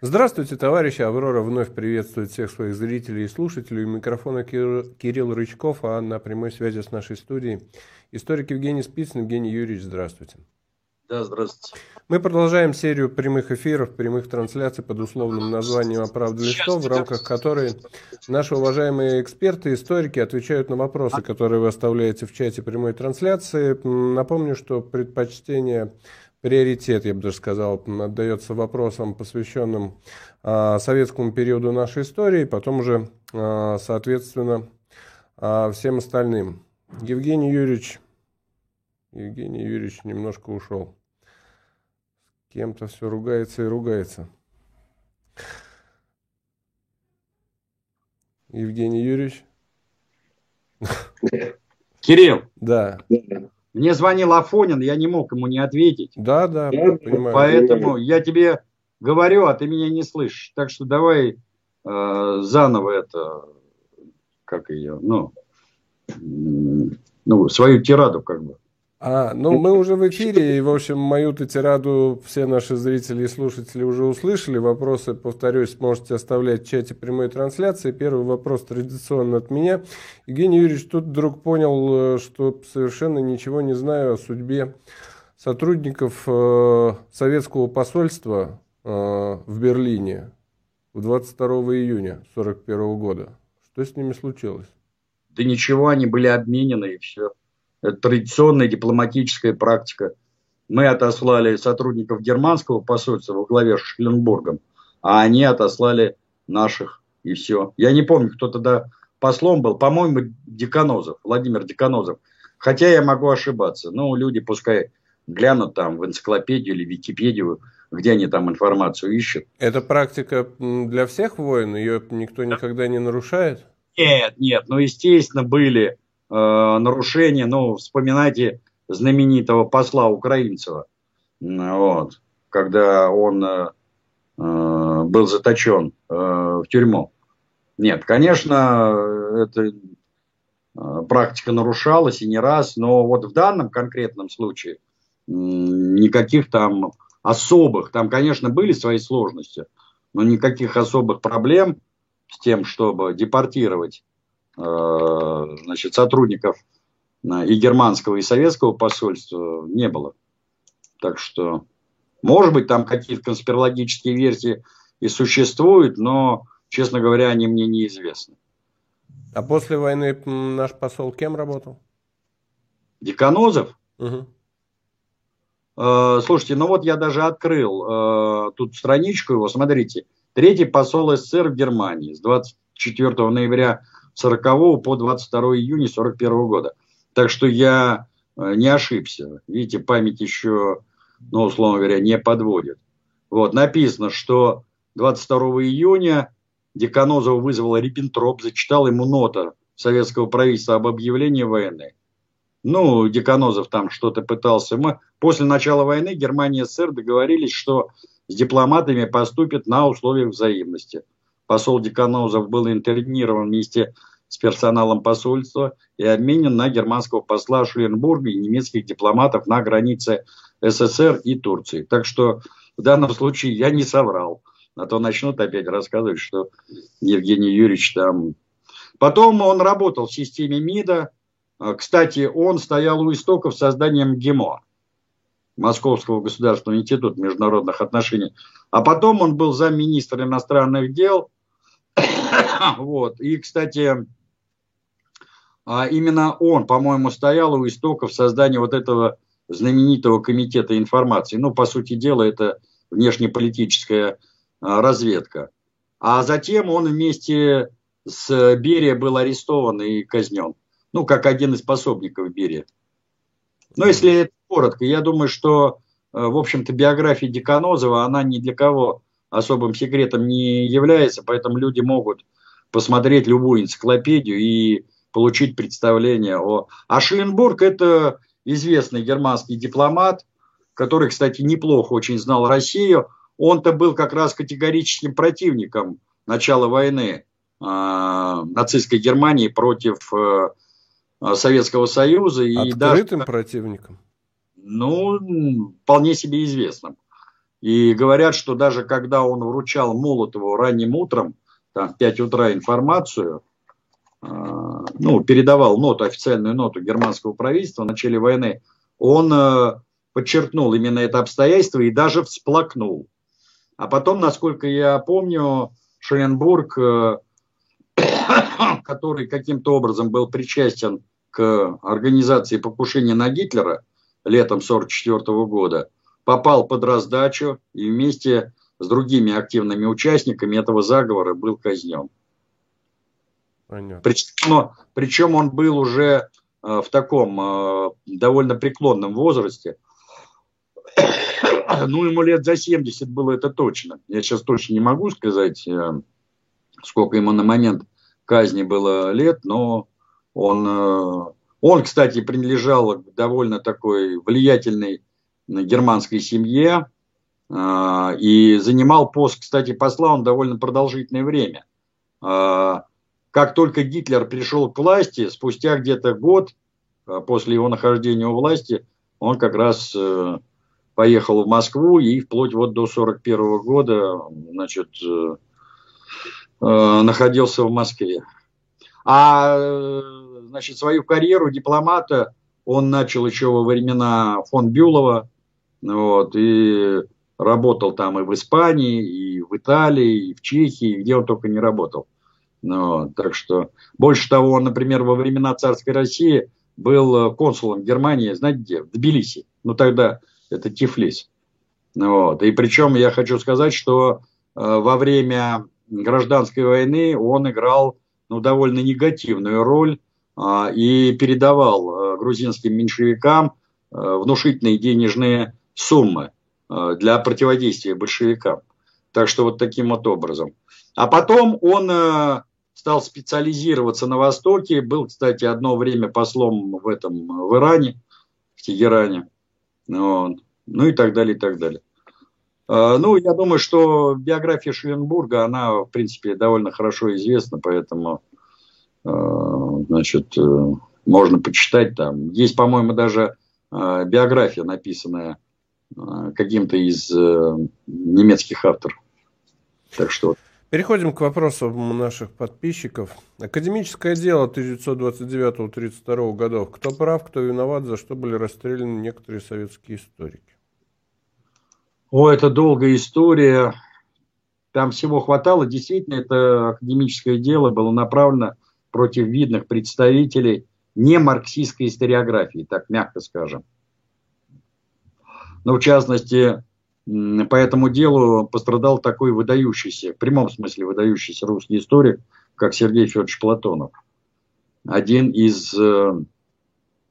Здравствуйте, товарищи. Аврора вновь приветствует всех своих зрителей и слушателей. У микрофона Кирилл Рычков, а на прямой связи с нашей студией историк Евгений Спицын. Евгений Юрьевич, здравствуйте. Да, здравствуйте. Мы продолжаем серию прямых эфиров, прямых трансляций под условным названием «Оправда листов», в рамках которой наши уважаемые эксперты, историки отвечают на вопросы, которые вы оставляете в чате прямой трансляции. Напомню, что предпочтение приоритет, я бы даже сказал, отдается вопросам, посвященным а, советскому периоду нашей истории, потом уже, а, соответственно, а, всем остальным. Евгений Юрьевич, Евгений Юрьевич немножко ушел. С кем-то все ругается и ругается. Евгений Юрьевич? Кирилл. Да. Мне звонил Афонин, я не мог ему не ответить. Да, да, понимаю. Поэтому я тебе говорю, а ты меня не слышишь. Так что давай э, заново это, как ее, ну, ну, свою тираду как бы. А, ну мы уже в эфире, и, в общем, мою-то тираду все наши зрители и слушатели уже услышали. Вопросы, повторюсь, можете оставлять в чате прямой трансляции. Первый вопрос традиционно от меня. Евгений Юрьевич тут вдруг понял, э, что совершенно ничего не знаю о судьбе сотрудников э, советского посольства э, в Берлине в 22 июня 1941 года. Что с ними случилось? Да ничего, они были обменены и все. Это традиционная дипломатическая практика. Мы отослали сотрудников германского посольства во главе с Шленбургом, а они отослали наших, и все. Я не помню, кто тогда послом был, по-моему, Деканозов, Владимир Деканозов. Хотя я могу ошибаться. Ну, люди пускай глянут там в энциклопедию или Википедию, где они там информацию ищут. Это практика для всех войн? Ее никто никогда не нарушает? Нет, нет. Ну, естественно, были нарушения. Ну, вспоминайте знаменитого посла Украинцева, вот, когда он э, э, был заточен э, в тюрьму. Нет, конечно, эта э, практика нарушалась и не раз, но вот в данном конкретном случае э, никаких там особых, там, конечно, были свои сложности, но никаких особых проблем с тем, чтобы депортировать Э, значит, сотрудников э, и германского, и советского посольства не было. Так что, может быть, там какие-то конспирологические версии и существуют, но, честно говоря, они мне неизвестны. А после войны наш посол кем работал? Деканозов? Угу. Э, слушайте, ну вот я даже открыл э, тут страничку его, смотрите. Третий посол СССР в Германии с 24 ноября 40 по 22 июня 41 года. Так что я э, не ошибся. Видите, память еще, ну, условно говоря, не подводит. Вот, написано, что 22 июня Деканозова вызвал Риббентроп, зачитал ему нота советского правительства об объявлении войны. Ну, Деканозов там что-то пытался. Мы, после начала войны Германия и СССР договорились, что с дипломатами поступят на условиях взаимности. Посол Деканозов был интернирован вместе с персоналом посольства и обменен на германского посла Шуленбурга и немецких дипломатов на границе СССР и Турции. Так что в данном случае я не соврал. А то начнут опять рассказывать, что Евгений Юрьевич там... Потом он работал в системе МИДа. А, кстати, он стоял у истоков создания МГИМО. Московского государственного института международных отношений. А потом он был замминистра иностранных дел. вот. И, кстати, а именно он, по-моему, стоял у истоков создания вот этого знаменитого комитета информации. Ну, по сути дела, это внешнеполитическая а, разведка. А затем он вместе с Берия был арестован и казнен. Ну, как один из пособников Берия. Но если это коротко, я думаю, что, э, в общем-то, биография Деканозова, она ни для кого особым секретом не является, поэтому люди могут посмотреть любую энциклопедию и получить представление о... А Шелленбург – это известный германский дипломат, который, кстати, неплохо очень знал Россию. Он-то был как раз категорическим противником начала войны э, нацистской Германии против э, Советского Союза. И Открытым даже, противником? Ну, вполне себе известным. И говорят, что даже когда он вручал Молотову ранним утром, там, в 5 утра информацию, э, ну, передавал ноту, официальную ноту германского правительства в начале войны, он э, подчеркнул именно это обстоятельство и даже всплакнул. А потом, насколько я помню, Шеленбург, э, который каким-то образом был причастен к организации покушения на Гитлера летом 1944 года, попал под раздачу и вместе с другими активными участниками этого заговора был казнен. Причем, причем он был уже э, в таком э, довольно преклонном возрасте – ну, ему лет за 70 было это точно. Я сейчас точно не могу сказать, э, сколько ему на момент казни было лет, но он, он, кстати, принадлежал к довольно такой влиятельной германской семье э, и занимал пост, кстати, посла он довольно продолжительное время. Как только Гитлер пришел к власти, спустя где-то год после его нахождения у власти, он как раз поехал в Москву и вплоть вот до 41 года, значит, э, э, находился в Москве. А, э, значит, свою карьеру дипломата он начал еще во времена фон Бюлова, вот, и работал там и в Испании, и в Италии, и в Чехии, где он только не работал. Вот, так что, больше того, он, например, во времена царской России был консулом Германии, знаете где? В Тбилиси. Ну, тогда это Тифлис. Вот. И причем я хочу сказать, что э, во время гражданской войны он играл ну, довольно негативную роль э, и передавал э, грузинским меньшевикам э, внушительные денежные суммы э, для противодействия большевикам. Так что вот таким вот образом. А потом он э, стал специализироваться на Востоке. Был, кстати, одно время послом в этом в Иране, в Тегеране. Вот. Ну и так далее, и так далее. А, ну, я думаю, что биография Шеленбурга, она, в принципе, довольно хорошо известна, поэтому, значит, э, можно почитать там. Есть, по-моему, даже биография, написанная каким-то из э, немецких авторов. Так что Переходим к вопросам наших подписчиков. Академическое дело 1929-32 годов. Кто прав, кто виноват, за что были расстреляны некоторые советские историки? О, это долгая история. Там всего хватало. Действительно, это академическое дело было направлено против видных представителей не марксистской историографии, так мягко скажем. Но в частности, по этому делу пострадал такой выдающийся, в прямом смысле выдающийся русский историк, как Сергей Федорович Платонов. Один из, э,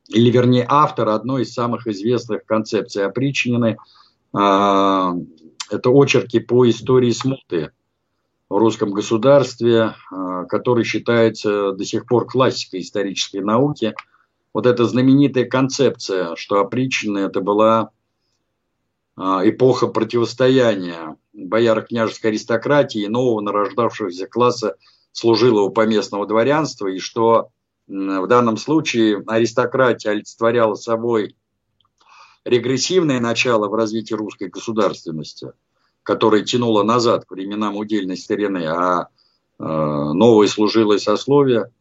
или вернее автор одной из самых известных концепций опричнины. А, это очерки по истории смуты в русском государстве, а, который считается до сих пор классикой исторической науки. Вот эта знаменитая концепция, что опричнина это была эпоха противостояния бояро-княжеской аристократии и нового нарождавшегося класса служилого поместного дворянства, и что в данном случае аристократия олицетворяла собой регрессивное начало в развитии русской государственности, которое тянуло назад к временам удельной старины, а э, новое служилое сословие,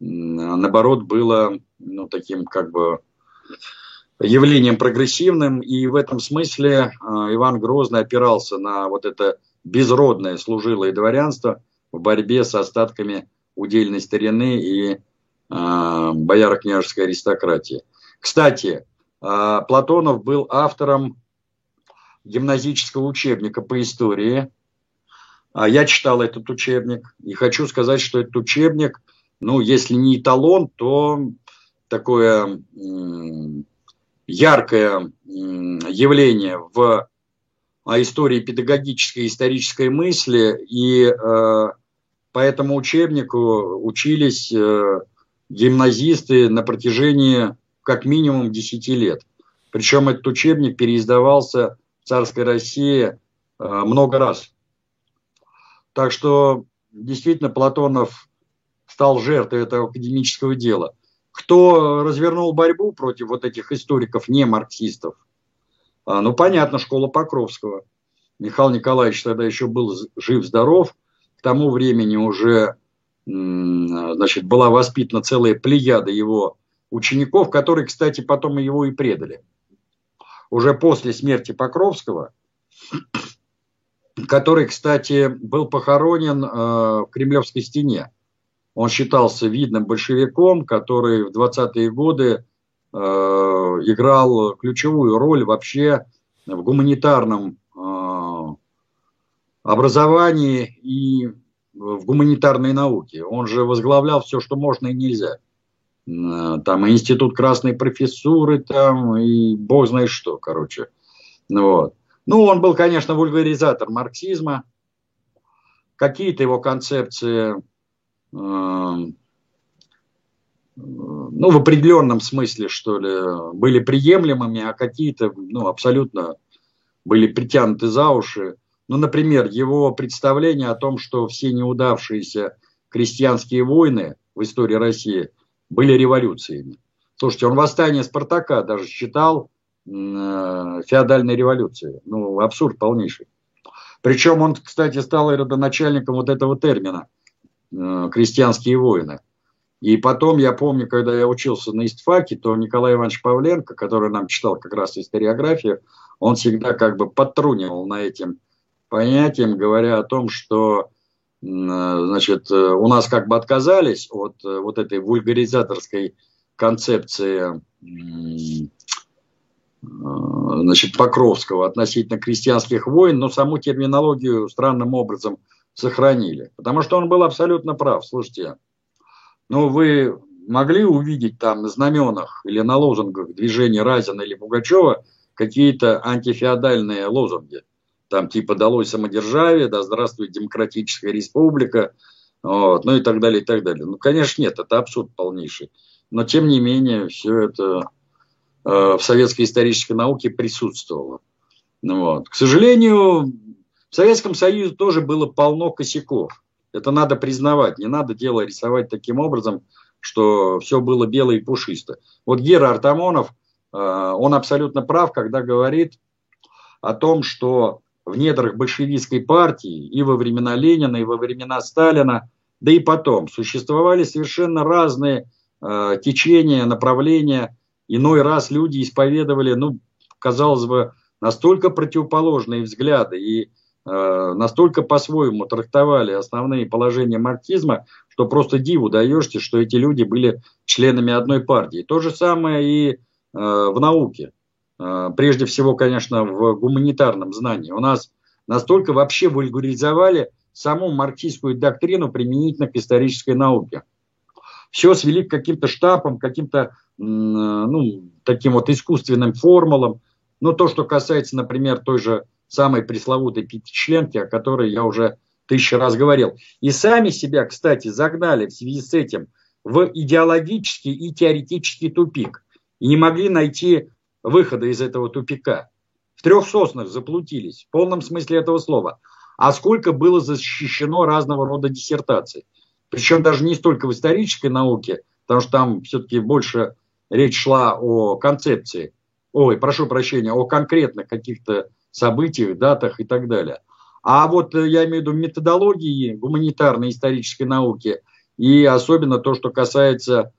наоборот, было ну, таким как бы явлением прогрессивным, и в этом смысле э, Иван Грозный опирался на вот это безродное служилое дворянство в борьбе с остатками удельной старины и э, бояро-княжеской аристократии. Кстати, э, Платонов был автором гимназического учебника по истории. А я читал этот учебник и хочу сказать, что этот учебник, ну, если не эталон, то такое яркое явление в а, истории педагогической и исторической мысли, и э, по этому учебнику учились э, гимназисты на протяжении как минимум 10 лет. Причем этот учебник переиздавался в царской России э, много раз. Так что действительно Платонов стал жертвой этого академического дела кто развернул борьбу против вот этих историков, не марксистов? А, ну, понятно, школа Покровского. Михаил Николаевич тогда еще был жив-здоров. К тому времени уже значит, была воспитана целая плеяда его учеников, которые, кстати, потом его и предали. Уже после смерти Покровского, который, кстати, был похоронен э, в Кремлевской стене. Он считался видным большевиком, который в 20-е годы э, играл ключевую роль вообще в гуманитарном э, образовании и в гуманитарной науке. Он же возглавлял все, что можно и нельзя. Там и институт красной профессуры, там и бог знает что, короче. Вот. Ну, он был, конечно, вульгаризатор марксизма. Какие-то его концепции, ну, в определенном смысле, что ли, были приемлемыми, а какие-то, ну, абсолютно были притянуты за уши. Ну, например, его представление о том, что все неудавшиеся крестьянские войны в истории России были революциями. Слушайте, он восстание Спартака даже считал э, феодальной революцией. Ну, абсурд полнейший. Причем он, кстати, стал родоначальником вот этого термина «крестьянские войны». И потом, я помню, когда я учился на истфаке, то Николай Иванович Павленко, который нам читал как раз историографию, он всегда как бы подтрунивал на этим понятием, говоря о том, что значит, у нас как бы отказались от э, вот этой вульгаризаторской концепции значит, Покровского относительно крестьянских войн, но саму терминологию странным образом сохранили. Потому что он был абсолютно прав. Слушайте, ну вы могли увидеть там на знаменах или на лозунгах движения Разина или Пугачева какие-то антифеодальные лозунги? там типа «Долой самодержавие», «Да здравствует демократическая республика», вот, ну и так далее, и так далее. Ну, конечно, нет, это абсурд полнейший. Но, тем не менее, все это э, в советской исторической науке присутствовало. Ну, вот. К сожалению, в Советском Союзе тоже было полно косяков. Это надо признавать. Не надо дело рисовать таким образом, что все было бело и пушисто. Вот Гера Артамонов, э, он абсолютно прав, когда говорит о том, что в недрах большевистской партии и во времена Ленина, и во времена Сталина, да и потом существовали совершенно разные э, течения, направления. Иной раз люди исповедовали, ну, казалось бы, настолько противоположные взгляды и настолько по-своему трактовали основные положения марксизма, что просто диву даешься, что эти люди были членами одной партии. То же самое и э, в науке. Э, прежде всего, конечно, в гуманитарном знании. У нас настолько вообще вульгаризовали саму марксистскую доктрину применительно к исторической науке. Все свели к каким-то штампам, каким-то ну, таким вот искусственным формулам. Но то, что касается, например, той же самой пресловутой пятичленки, о которой я уже тысячу раз говорил. И сами себя, кстати, загнали в связи с этим в идеологический и теоретический тупик. И не могли найти выхода из этого тупика. В трех соснах заплутились, в полном смысле этого слова. А сколько было защищено разного рода диссертаций. Причем даже не столько в исторической науке, потому что там все-таки больше речь шла о концепции. Ой, прошу прощения, о конкретных каких-то событиях, датах и так далее. А вот э, я имею в виду методологии гуманитарной исторической науки и особенно то, что касается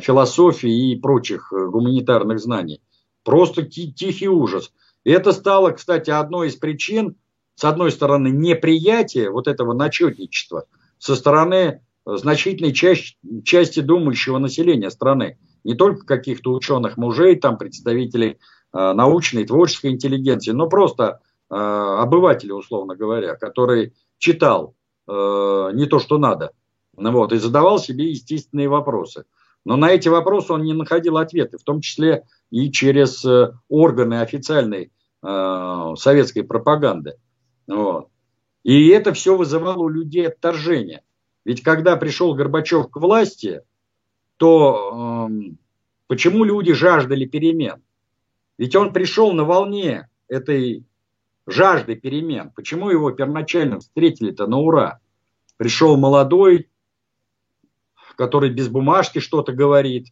философии и прочих э, гуманитарных знаний. Просто тихий ужас. И это стало, кстати, одной из причин, с одной стороны, неприятия вот этого начетничества со стороны э, значительной части, части думающего населения страны. Не только каких-то ученых мужей, там представителей научной, творческой интеллигенции, но просто э, обывателя, условно говоря, который читал э, не то, что надо, вот, и задавал себе естественные вопросы. Но на эти вопросы он не находил ответы, в том числе и через э, органы официальной э, советской пропаганды. Вот. И это все вызывало у людей отторжение. Ведь когда пришел Горбачев к власти, то э, почему люди жаждали перемен? Ведь он пришел на волне этой жажды перемен. Почему его первоначально встретили-то на ура? Пришел молодой, который без бумажки что-то говорит,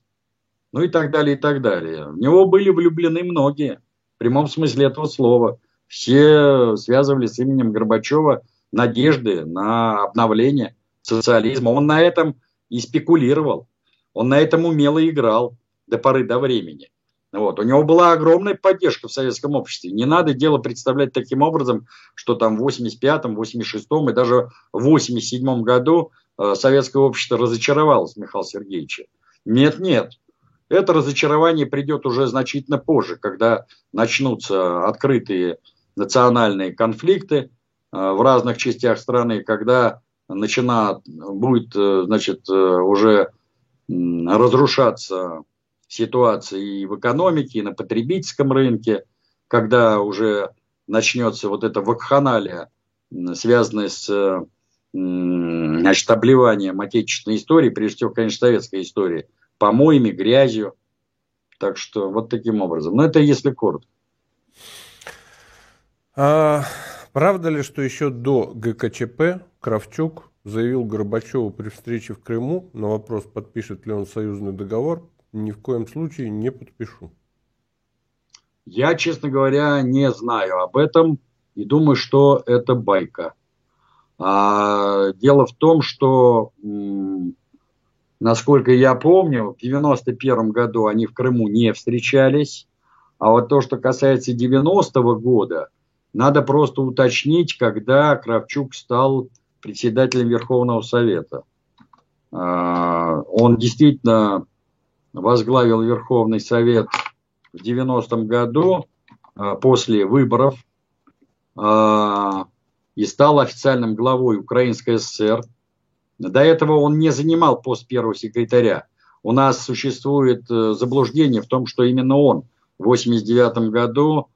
ну и так далее, и так далее. В него были влюблены многие, в прямом смысле этого слова. все связывали с именем Горбачева надежды на обновление социализма. Он на этом и спекулировал. Он на этом умело играл до поры до времени. Вот. У него была огромная поддержка в советском обществе. Не надо дело представлять таким образом, что там в 85-м, 86-м и даже в 87-м году э, советское общество разочаровалось Михаила Сергеевича. Нет, нет. Это разочарование придет уже значительно позже, когда начнутся открытые национальные конфликты э, в разных частях страны, когда начинает, будет э, значит, уже разрушаться ситуация и в экономике, и на потребительском рынке, когда уже начнется вот эта вакханалия, связанная с значит, обливанием отечественной истории, прежде всего, конечно, советской истории, помоями, грязью. Так что вот таким образом. Но это если коротко. А, правда ли, что еще до ГКЧП Кравчук заявил Горбачеву при встрече в Крыму на вопрос, подпишет ли он союзный договор, ни в коем случае не подпишу. Я, честно говоря, не знаю об этом и думаю, что это байка. А, дело в том, что, насколько я помню, в 91 году они в Крыму не встречались. А вот то, что касается 90-го года, надо просто уточнить, когда Кравчук стал председателем Верховного Совета. А, он действительно возглавил Верховный Совет в 90-м году а, после выборов а, и стал официальным главой Украинской ССР. До этого он не занимал пост первого секретаря. У нас существует э, заблуждение в том, что именно он в 89 году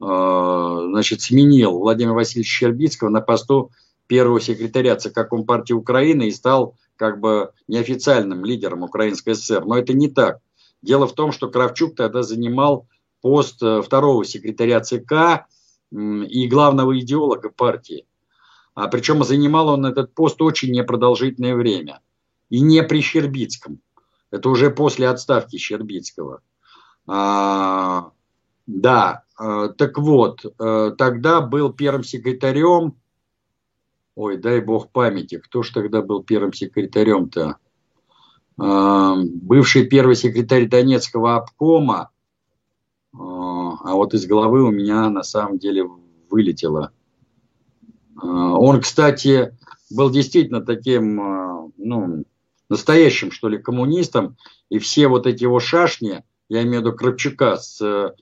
а, значит, сменил Владимира Васильевича Щербицкого на посту первого секретаря ЦК Компартии Украины и стал как бы неофициальным лидером Украинской ССР. Но это не так. Дело в том, что Кравчук тогда занимал пост э, второго секретаря ЦК и главного идеолога партии. А причем занимал он этот пост очень непродолжительное время. И не при Щербицком. Это уже после отставки Щербицкого. А, да, э, так вот, э, тогда был первым секретарем Ой, дай бог памяти, кто ж тогда был первым секретарем-то? Бывший первый секретарь Донецкого обкома, а, а вот из головы у меня на самом деле вылетело. А, он, кстати, был действительно таким, а, ну, настоящим, что ли, коммунистом, и все вот эти его шашни, я имею в виду Кравчука с э,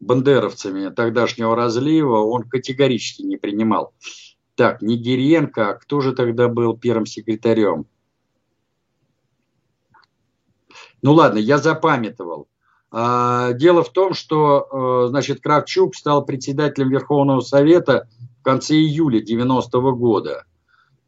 бандеровцами тогдашнего разлива, он категорически не принимал. Так, не Гиренко, а кто же тогда был первым секретарем? Ну ладно, я запамятовал. А, дело в том, что, э, значит, Кравчук стал председателем Верховного Совета в конце июля 90 -го года.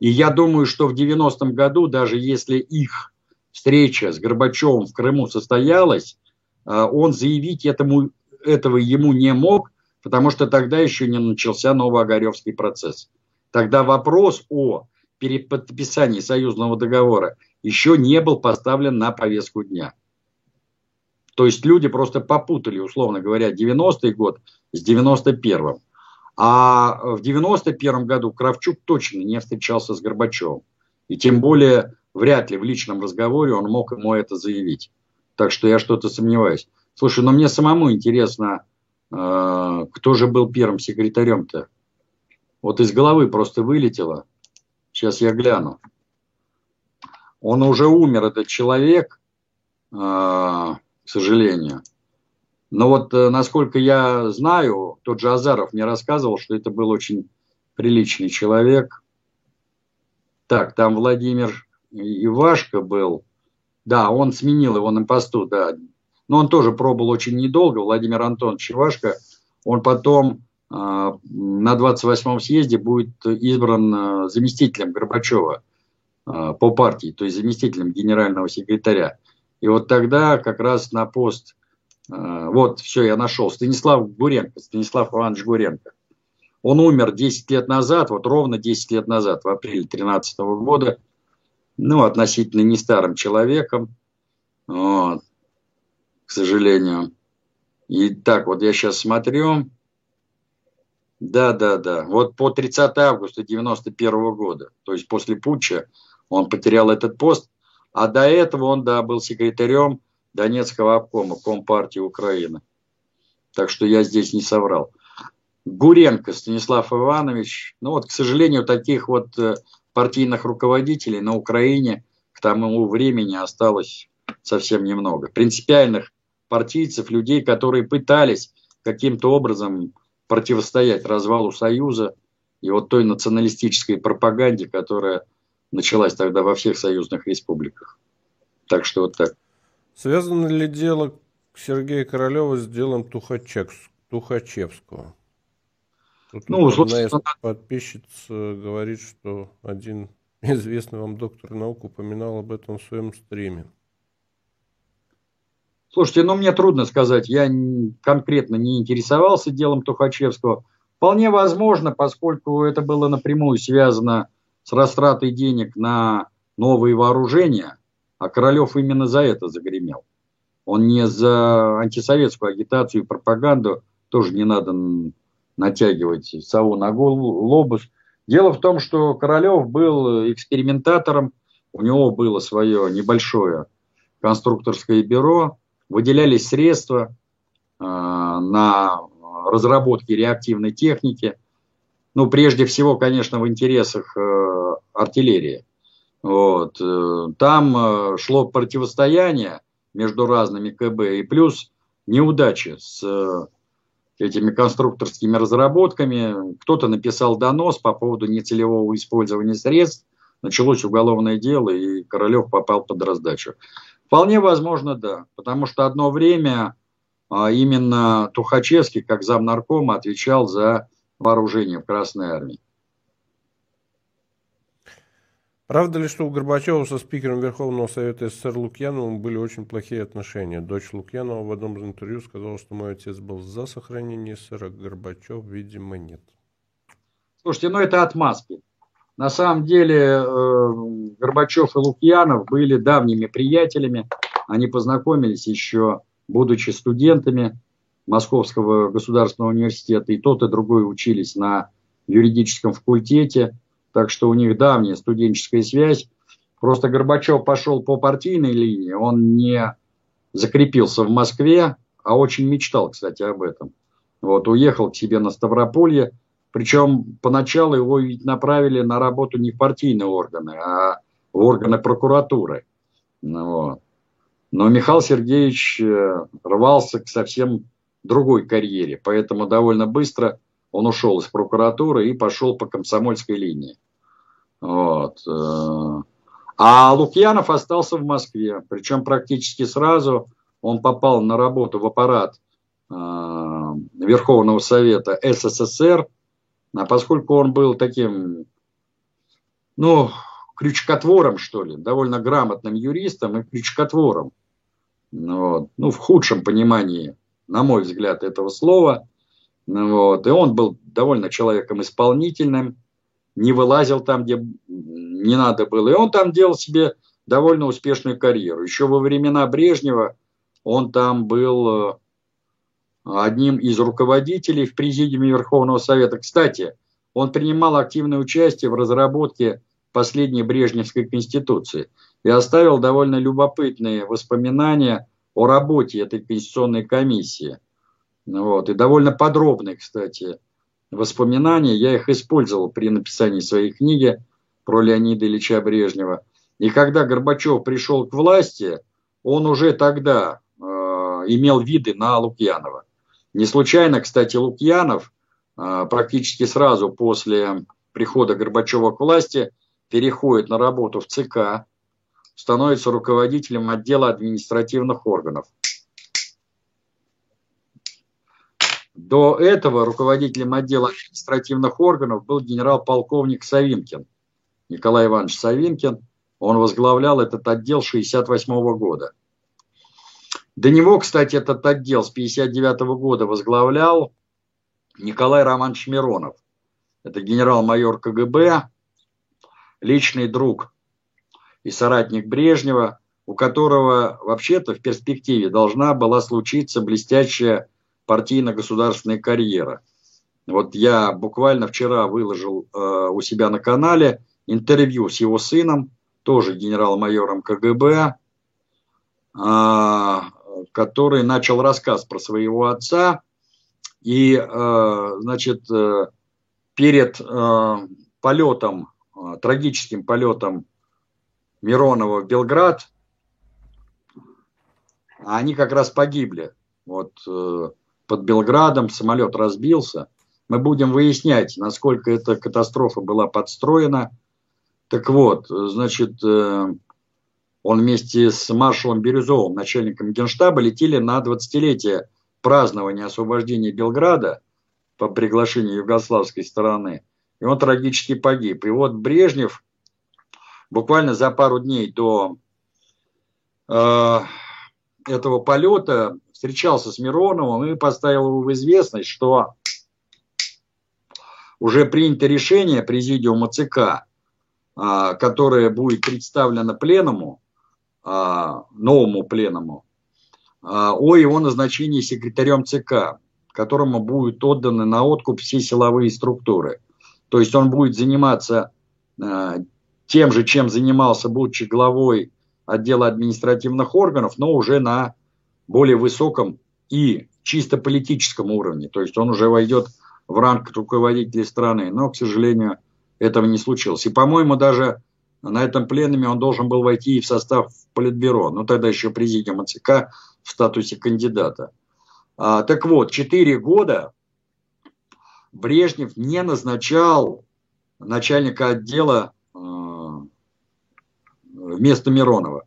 И я думаю, что в 90-м году, даже если их встреча с Горбачевым в Крыму состоялась, э, он заявить этому, этого ему не мог, потому что тогда еще не начался Новоогаревский процесс. Тогда вопрос о переподписании союзного договора еще не был поставлен на повестку дня. То есть люди просто попутали, условно говоря, 90-й год с 91-м. А в 91 году Кравчук точно не встречался с Горбачевым. И тем более вряд ли в личном разговоре он мог ему это заявить. Так что я что-то сомневаюсь. Слушай, но мне самому интересно, э, кто же был первым секретарем-то вот из головы просто вылетело. Сейчас я гляну. Он уже умер, этот человек, э, к сожалению. Но вот, э, насколько я знаю, тот же Азаров мне рассказывал, что это был очень приличный человек. Так, там Владимир Ивашко был. Да, он сменил его на посту, да. Но он тоже пробовал очень недолго, Владимир Антонович Ивашко. Он потом а, на 28-м съезде будет избран а, заместителем Горбачева а, по партии, то есть заместителем генерального секретаря. И вот тогда как раз на пост, вот, все, я нашел, Станислав Гуренко, Станислав Иванович Гуренко. Он умер 10 лет назад, вот ровно 10 лет назад, в апреле 2013 года, ну, относительно не старым человеком, вот, к сожалению. И так вот я сейчас смотрю, Да, да, да. Вот по 30 августа 91 года, то есть после путча, он потерял этот пост, а до этого он, да, был секретарем Донецкого обкома Компартии Украины. Так что я здесь не соврал. Гуренко Станислав Иванович. Ну вот, к сожалению, таких вот э, партийных руководителей на Украине к тому времени осталось совсем немного. Принципиальных партийцев, людей, которые пытались каким-то образом противостоять развалу Союза и вот той националистической пропаганде, которая началась тогда во всех союзных республиках. Так что вот так. Связано ли дело Сергея Королева с делом Тухачевского? Тут ну, одна из подписчиц говорит, что один известный вам доктор наук упоминал об этом в своем стриме. Слушайте, ну мне трудно сказать, я конкретно не интересовался делом Тухачевского. Вполне возможно, поскольку это было напрямую связано с растратой денег на новые вооружения, а Королев именно за это загремел. Он не за антисоветскую агитацию и пропаганду, тоже не надо натягивать сову на голову, лобус. Дело в том, что Королев был экспериментатором, у него было свое небольшое конструкторское бюро, выделялись средства э, на разработки реактивной техники, ну, прежде всего, конечно, в интересах э, артиллерии. Вот. Э, там шло противостояние между разными КБ и плюс неудачи с этими конструкторскими разработками. Кто-то написал донос по поводу нецелевого использования средств. Началось уголовное дело, и Королев попал под раздачу. Вполне возможно, да. Потому что одно время а, именно Тухачевский, как замнаркома, отвечал за вооружение в Красной Армии. Правда ли, что у Горбачева со спикером Верховного Совета СССР Лукьяновым были очень плохие отношения? Дочь Лукьянова в одном из интервью сказала, что мой отец был за сохранение СССР, а Горбачев, видимо, нет. Слушайте, ну это отмазки. На самом деле э, Горбачев и Лукьянов были давними приятелями. Они познакомились еще, будучи студентами Московского государственного университета. И тот, и другой учились на юридическом факультете так что у них давняя студенческая связь. Просто Горбачев пошел по партийной линии, он не закрепился в Москве, а очень мечтал, кстати, об этом. Вот, уехал к себе на Ставрополье, причем поначалу его ведь направили на работу не в партийные органы, а в органы прокуратуры. Ну вот. Но Михаил Сергеевич э, рвался к совсем другой карьере, поэтому довольно быстро он ушел из прокуратуры и пошел по комсомольской линии. Вот. Э. А Лукьянов остался в Москве, причем практически сразу он попал на работу в аппарат э, Верховного Совета СССР, а поскольку он был таким, ну, крючкотвором, что ли, довольно грамотным юристом и крючкотвором, вот, ну, в худшем понимании, на мой взгляд, этого слова, вот, и он был довольно человеком исполнительным, не вылазил там, где не надо было. И он там делал себе довольно успешную карьеру. Еще во времена Брежнева он там был э, одним из руководителей в президиуме Верховного Совета. Кстати, он принимал активное участие в разработке последней Брежневской конституции и оставил довольно любопытные воспоминания о работе этой конституционной комиссии. Вот, и довольно подробные, кстати, воспоминания, я их использовал при написании своей книги про Леонида Ильича Брежнева. И когда Горбачев пришел к власти, он уже тогда э, имел виды на Лукьянова. Не случайно, кстати, Лукьянов э, практически сразу после прихода Горбачева к власти переходит на работу в ЦК, становится руководителем отдела административных органов. До этого руководителем отдела административных органов был генерал-полковник Савинкин, Николай Иванович Савинкин. Он возглавлял этот отдел 1968 года. До него, кстати, этот отдел с 1959 года возглавлял Николай Романович Миронов. Это генерал-майор КГБ, личный друг и соратник Брежнева, у которого вообще-то в перспективе должна была случиться блестящая партийно-государственная карьера. Вот я буквально вчера выложил э, у себя на канале интервью с его сыном, тоже генерал-майором КГБ, э, который начал рассказ про своего отца. И, э, значит, э, перед э, полетом, трагическим полетом Миронова в Белград, они как раз погибли. Вот под Белградом самолет разбился. Мы будем выяснять, насколько эта катастрофа была подстроена. Так вот, значит, он вместе с маршалом Бирюзовым, начальником генштаба, летели на 20-летие празднования освобождения Белграда по приглашению югославской стороны. И он трагически погиб. И вот Брежнев буквально за пару дней до э, этого полета встречался с Мироновым и поставил его в известность, что уже принято решение президиума ЦК, а, которое будет представлено пленуму, новому пленуму, а, о его назначении секретарем ЦК, которому будут отданы на откуп все силовые структуры. То есть он будет заниматься тем же, чем занимался, будучи главой отдела административных органов, но уже на более высоком и чисто политическом уровне. То есть он уже войдет в ранг руководителей страны. Но, к сожалению, этого не случилось. И, по-моему, даже на этом пленуме он должен был войти и в состав Политбюро. Ну, тогда еще президиума ЦК в статусе кандидата. А, так вот, четыре года Брежнев не назначал начальника отдела вместо Миронова.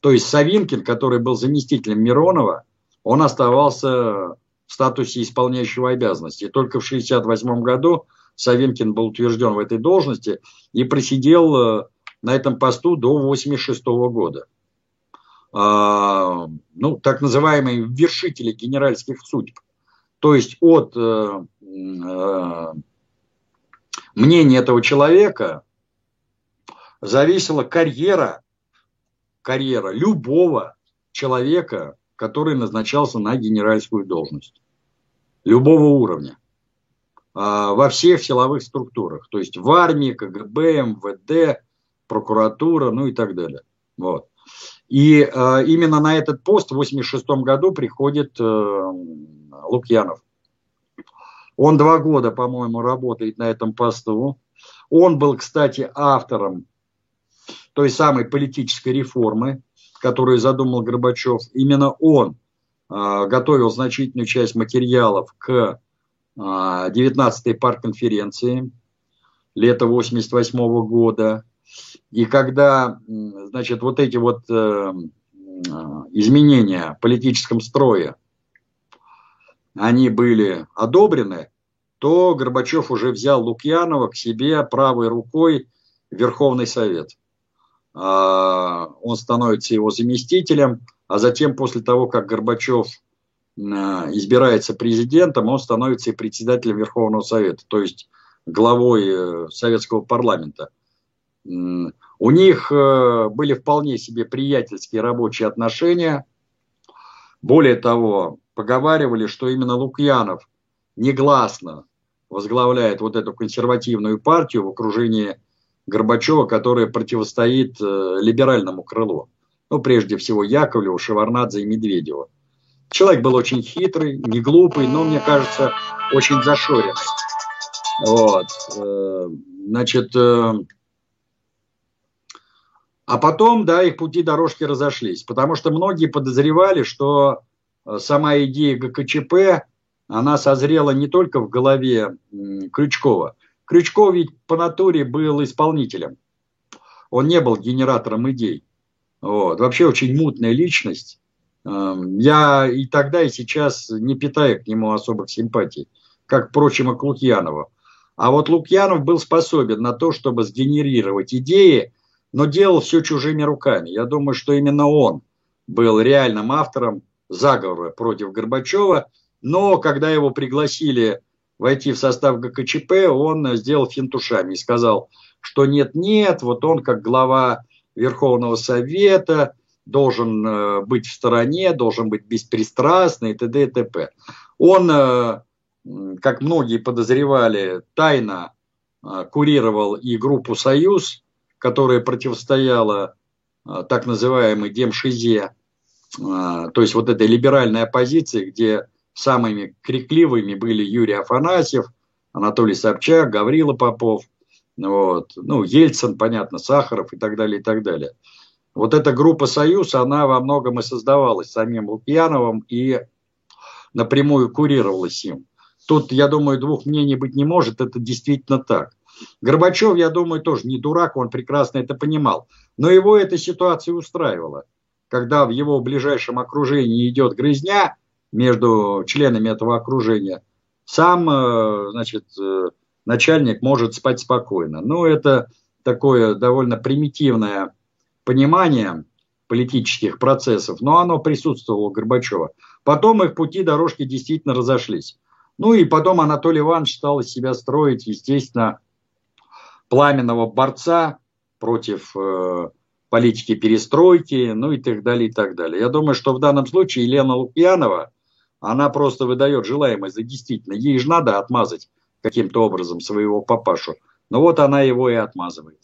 То есть Савинкин, который был заместителем Миронова, он оставался в статусе исполняющего обязанности. И только в 1968 году Савинкин был утвержден в этой должности и просидел э, на этом посту до 1986 года. А, ну, так называемые вершители генеральских судеб. То есть от э, э, мнения этого человека зависела карьера, карьера любого человека, который назначался на генеральскую должность. Любого уровня. А, во всех силовых структурах. То есть в армии, КГБ, МВД, прокуратура, ну и так далее. Вот. И э, именно на этот пост в 1986 году приходит э, Лукьянов. Он два года, по-моему, работает на этом посту. Он был, кстати, автором той самой политической реформы, которую задумал Горбачев. Именно он э, готовил значительную часть материалов к э, а, 19-й партконференции лета 88 года. И когда, значит, вот эти вот э, изменения в политическом строе, они были одобрены, то Горбачев уже взял Лукьянова к себе правой рукой в Верховный Совет. А, он становится его заместителем, а затем после того, как Горбачев а, избирается президентом, он становится и председателем Верховного Совета, то есть главой э, советского парламента. У них э, были вполне себе приятельские рабочие отношения. Более того, поговаривали, что именно Лукьянов негласно возглавляет вот эту консервативную партию в окружении Горбачева, которая противостоит э, либеральному крылу. Ну, прежде всего, Яковлеву, Шеварнадзе и Медведеву. Человек был очень хитрый, не глупый, но, мне кажется, очень зашоренный. Вот. Э, значит, а потом, да, их пути дорожки разошлись, потому что многие подозревали, что сама идея ГКЧП, она созрела не только в голове Крючкова, Крючков ведь по натуре был исполнителем. Он не был генератором идей. Вот. Вообще очень мутная личность. Эм, я и тогда, и сейчас не питаю к нему особых симпатий, как, впрочем, и к Лукьянову. А вот Лукьянов был способен на то, чтобы сгенерировать идеи, но делал все чужими руками. Я думаю, что именно он был реальным автором заговора против Горбачева. Но когда его пригласили войти в состав ГКЧП, он сделал финтушами и сказал, что нет-нет, вот он как глава Верховного Совета должен э, быть в стороне, должен быть беспристрастный, т.д. и т.п. Он э, как многие подозревали, тайно а, курировал и группу «Союз», которая противостояла а, так называемой демшизе, то есть вот этой либеральной оппозиции, где самыми крикливыми были Юрий Афанасьев, Анатолий Собчак, Гаврила Попов, вот, ну, Ельцин, понятно, Сахаров и так далее, и так далее. Вот эта группа «Союз», она во многом и создавалась самим Лукьяновым и напрямую курировалась им. Тут, я думаю, двух мнений быть не может, это действительно так. Горбачев, я думаю, тоже не дурак, он прекрасно это понимал. Но его эта ситуация устраивала. Когда в его ближайшем окружении идет грызня между членами этого окружения, сам, э, значит, э, начальник может спать спокойно. Ну, это такое довольно примитивное понимание политических процессов, но оно присутствовало у Горбачева. Потом их пути дорожки действительно разошлись. Ну и потом Анатолий Иванович стал из себя строить, естественно, пламенного борца против э, политики перестройки, ну и так далее, и так далее. Я думаю, что в данном случае Елена Лукьянова, она просто выдает желаемое за действительно. Ей же надо отмазать каким-то образом своего папашу. Но вот она его и отмазывает.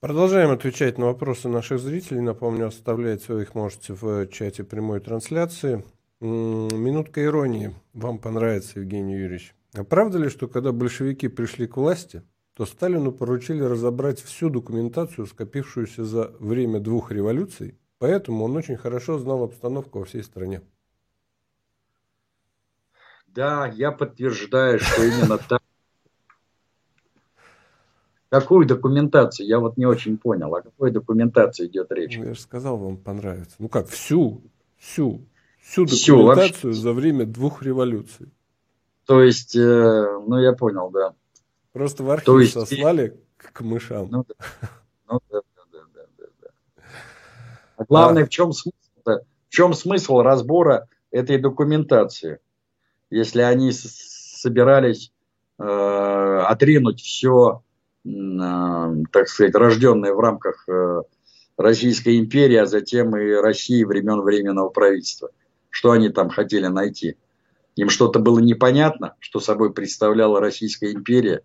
Продолжаем отвечать на вопросы наших зрителей. Напомню, оставлять своих можете в чате прямой трансляции. Минутка иронии. Вам понравится, Евгений Юрьевич. А правда ли, что когда большевики пришли к власти, то Сталину поручили разобрать всю документацию, скопившуюся за время двух революций, поэтому он очень хорошо знал обстановку во всей стране? Да, я подтверждаю, что именно так. Какую документацию? Я вот не очень понял. О какой документации идет речь? Ну, я же сказал, вам понравится. Ну как, всю, всю всю документацию Все, за время двух революций. То есть, э, ну я понял, да. Просто в архив То есть, сослали к мышам. Ну, да. Ну, да, да, да, да, да. А главное, а. в чем смысл? В чем смысл разбора этой документации? Если они собирались э, отринуть все, э, так сказать, рожденное в рамках э, Российской империи, а затем и России времен Временного правительства – что они там хотели найти? Им что-то было непонятно, что собой представляла Российская империя,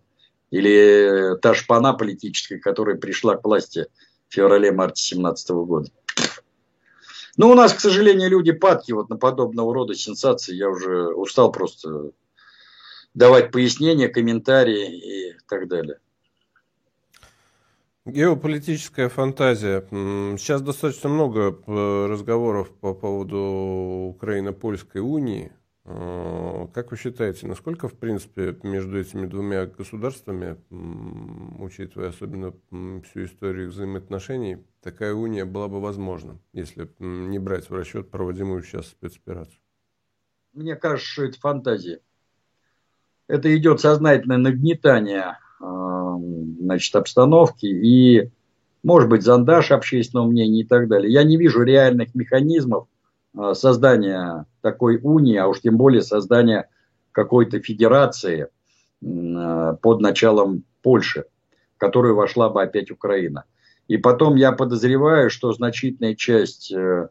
или та шпана политическая, которая пришла к власти в феврале-марте 17 года. Ну, у нас, к сожалению, люди падки вот на подобного рода сенсации. Я уже устал просто давать пояснения, комментарии и так далее. Геополитическая фантазия. Сейчас достаточно много э, разговоров по поводу Украино-Польской унии. Э, как вы считаете, насколько, в принципе, между этими двумя государствами, учитывая особенно всю историю взаимоотношений, такая уния была бы возможна, если не брать в расчет проводимую сейчас спецоперацию? Мне кажется, что это фантазия. Это идет сознательное нагнетание значит, обстановки и, может быть, зондаж общественного мнения и так далее. Я не вижу реальных механизмов создания такой унии, а уж тем более создания какой-то федерации а, под началом Польши, в которую вошла бы опять Украина. И потом я подозреваю, что значительная часть э,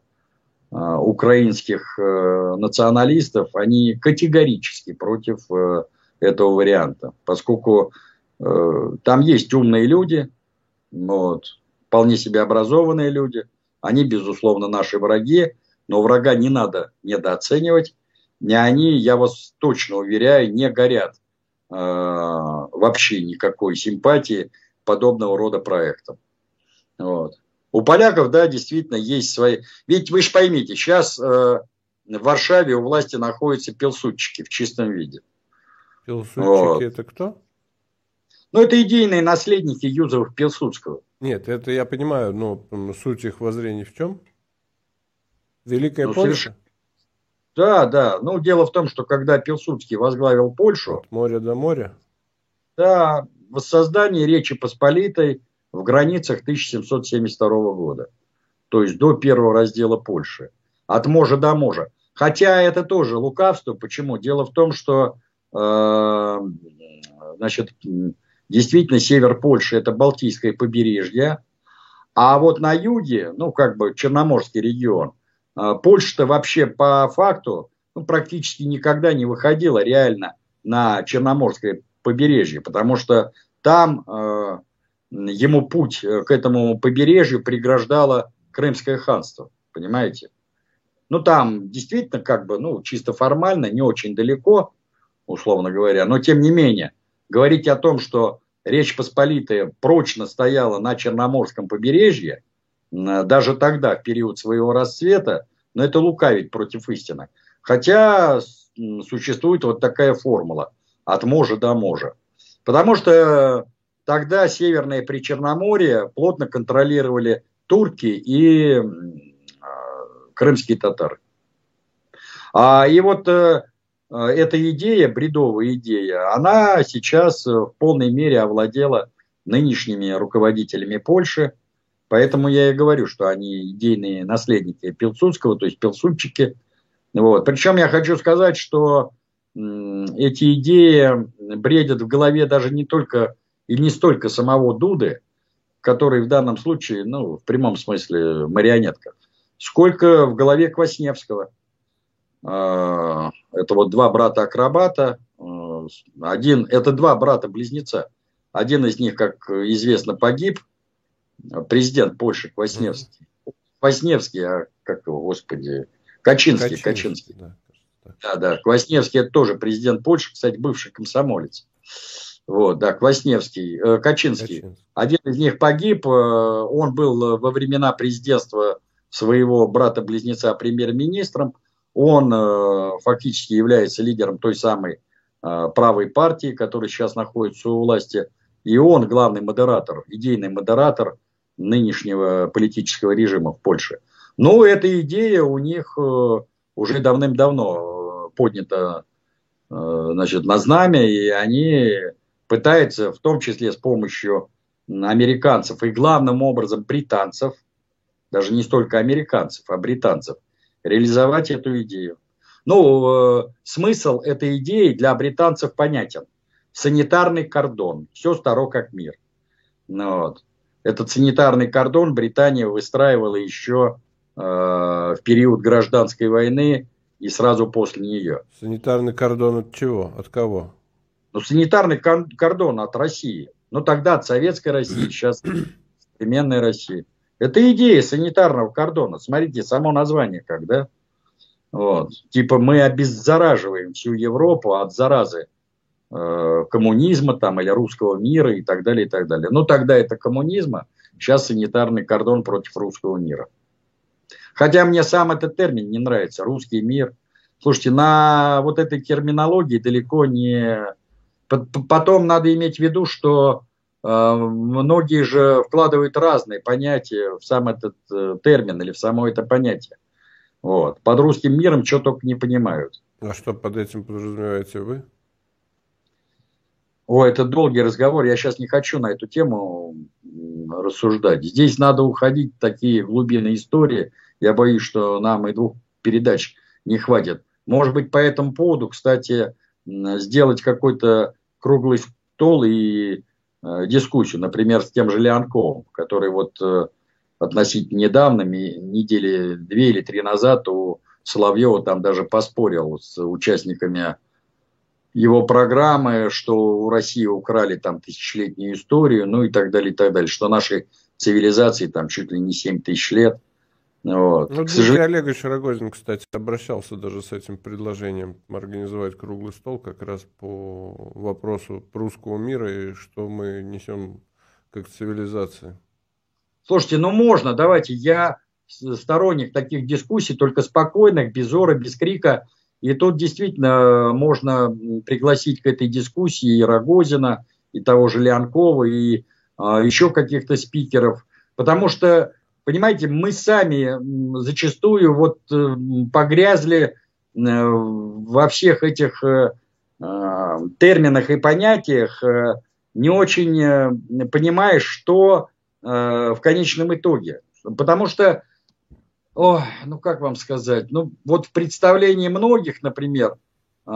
украинских э, националистов, они категорически против э, этого варианта, поскольку Э, там есть умные люди, вот, вполне себе образованные люди. Они, безусловно, наши враги, но врага не надо недооценивать. Не они, я вас точно уверяю, не горят э, вообще никакой симпатии подобного рода проектам. Вот. У поляков, да, действительно есть свои... Ведь вы же поймите, сейчас э, в Варшаве у власти находятся пилсудчики в чистом виде. Пилсудчики вот. это кто? Ну, это идейные наследники Юзова Пилсудского. Нет, это я понимаю, но суть их воззрений в чем? Великая ну, Польша? Да, да. Ну, дело в том, что когда Пилсудский возглавил Польшу... От моря до моря? Да, воссоздание Речи Посполитой в границах 1772 года. То есть до первого раздела Польши. От можа до можа. Хотя это тоже лукавство. Почему? Дело в том, что э, значит, Действительно, север Польши – это Балтийское побережье. А вот на юге, ну, как бы Черноморский регион, Польша-то вообще по факту, ну, практически никогда не выходила реально на Черноморское побережье, потому что там э, ему путь к этому побережью преграждало Крымское ханство, понимаете? Ну, там действительно как бы, ну, чисто формально, не очень далеко, условно говоря, но тем не менее, говорить о том, что Речь Посполитая прочно стояла на Черноморском побережье, даже тогда, в период своего расцвета, но это лукавить против истины. Хотя существует вот такая формула от можа до можа. Потому что тогда Северное Причерноморье плотно контролировали турки и а, крымские татары. А, и вот э, эта идея, бредовая идея, она сейчас в полной мере овладела нынешними руководителями Польши. Поэтому я и говорю, что они идейные наследники Пилсудского, то есть пилсудчики. Вот. Причем я хочу сказать, что эти идеи бредят в голове даже не только и не столько самого Дуды, который в данном случае, ну, в прямом смысле марионетка, сколько в голове Квасневского. А, это вот два брата-акробата. А, один, это два брата-близнеца. Один из них, как известно, погиб. Президент Польши Квасневский. Квасневский, а как его, господи, Качинский. Качинский, Качинский. Да. да, да. Квасневский это тоже президент Польши, кстати, бывший комсомолец. Вот, да, Квасневский, э, Качинский. Качинский. Один из них погиб, э, он был во времена президентства своего брата-близнеца премьер-министром. Он э, фактически является лидером той самой э, правой партии, которая сейчас находится у власти. И он главный модератор, идейный модератор нынешнего политического режима в Польше. Но эта идея у них э, уже давным-давно э, поднята э, значит, на знамя, и они пытается, в том числе с помощью американцев и главным образом британцев, даже не столько американцев, а британцев, реализовать эту идею. Ну, э, смысл этой идеи для британцев понятен. Санитарный кордон. Все старо как мир. Ну, вот. Этот санитарный кордон Британия выстраивала еще э, в период гражданской войны и сразу после нее. Санитарный кордон от чего? От кого? Ну, санитарный кордон от России. Ну, тогда от Советской России, сейчас современной России. Это идея санитарного кордона. Смотрите, само название как, да? Вот. Типа мы обеззараживаем всю Европу от заразы э, коммунизма там, или русского мира и так далее, и так далее. Ну, тогда это коммунизма, сейчас санитарный кордон против русского мира. Хотя мне сам этот термин не нравится, русский мир. Слушайте, на вот этой терминологии далеко не Потом надо иметь в виду, что э, многие же вкладывают разные понятия в сам этот э, термин или в само это понятие. Вот. Под русским миром что только не понимают. А что под этим подразумеваете вы? О, это долгий разговор. Я сейчас не хочу на эту тему рассуждать. Здесь надо уходить в такие глубины истории. Я боюсь, что нам и двух передач не хватит. Может быть, по этому поводу, кстати, сделать какой-то круглый стол и э, дискуссию, например, с тем же Леонковым, который вот э, относительно недавно, недели две или три назад у Соловьева там даже поспорил с участниками его программы, что у России украли там тысячелетнюю историю, ну и так далее, и так далее, что нашей цивилизации там чуть ли не 7 тысяч лет – вот. Ну, Дмитрий сожалению... Олегович Рогозин, кстати, обращался даже с этим предложением организовать круглый стол как раз по вопросу русского мира и что мы несем как цивилизация. Слушайте, ну можно, давайте, я сторонник таких дискуссий, только спокойных, без ора, без крика. И тут действительно можно пригласить к этой дискуссии и Рогозина, и того же Леонкова, и а, еще каких-то спикеров. Потому что Понимаете, мы сами зачастую вот э, погрязли э, во всех этих э, терминах и понятиях, не очень понимаешь, что в конечном итоге. Потому что, о, ну как вам сказать, ну вот в представлении многих, например, и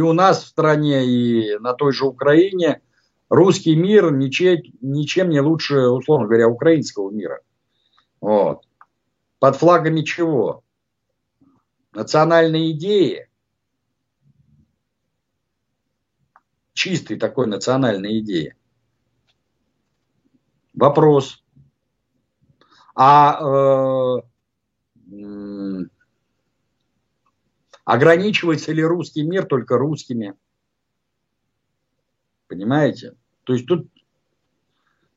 у нас в стране, и на той же Украине – русский мир ничем, ничем не лучше, условно говоря, украинского мира. Вот. Под флагами чего? национальной идеи, чистой такой национальной идеи. Вопрос. А э, ограничивается ли русский мир только русскими? Понимаете? То есть тут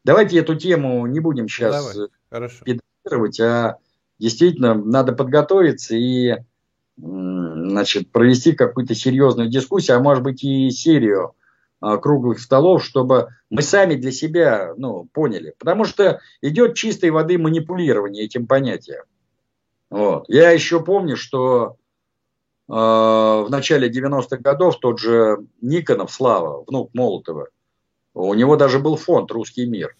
давайте эту тему не будем сейчас педалировать, а действительно надо подготовиться и значит, провести какую-то серьезную дискуссию, а может быть и серию круглых столов, чтобы мы сами для себя ну, поняли. Потому что идет чистой воды манипулирование этим понятием. Вот. Я еще помню, что э, в начале 90-х годов тот же Никонов, Слава, внук Молотова, у него даже был фонд «Русский мир».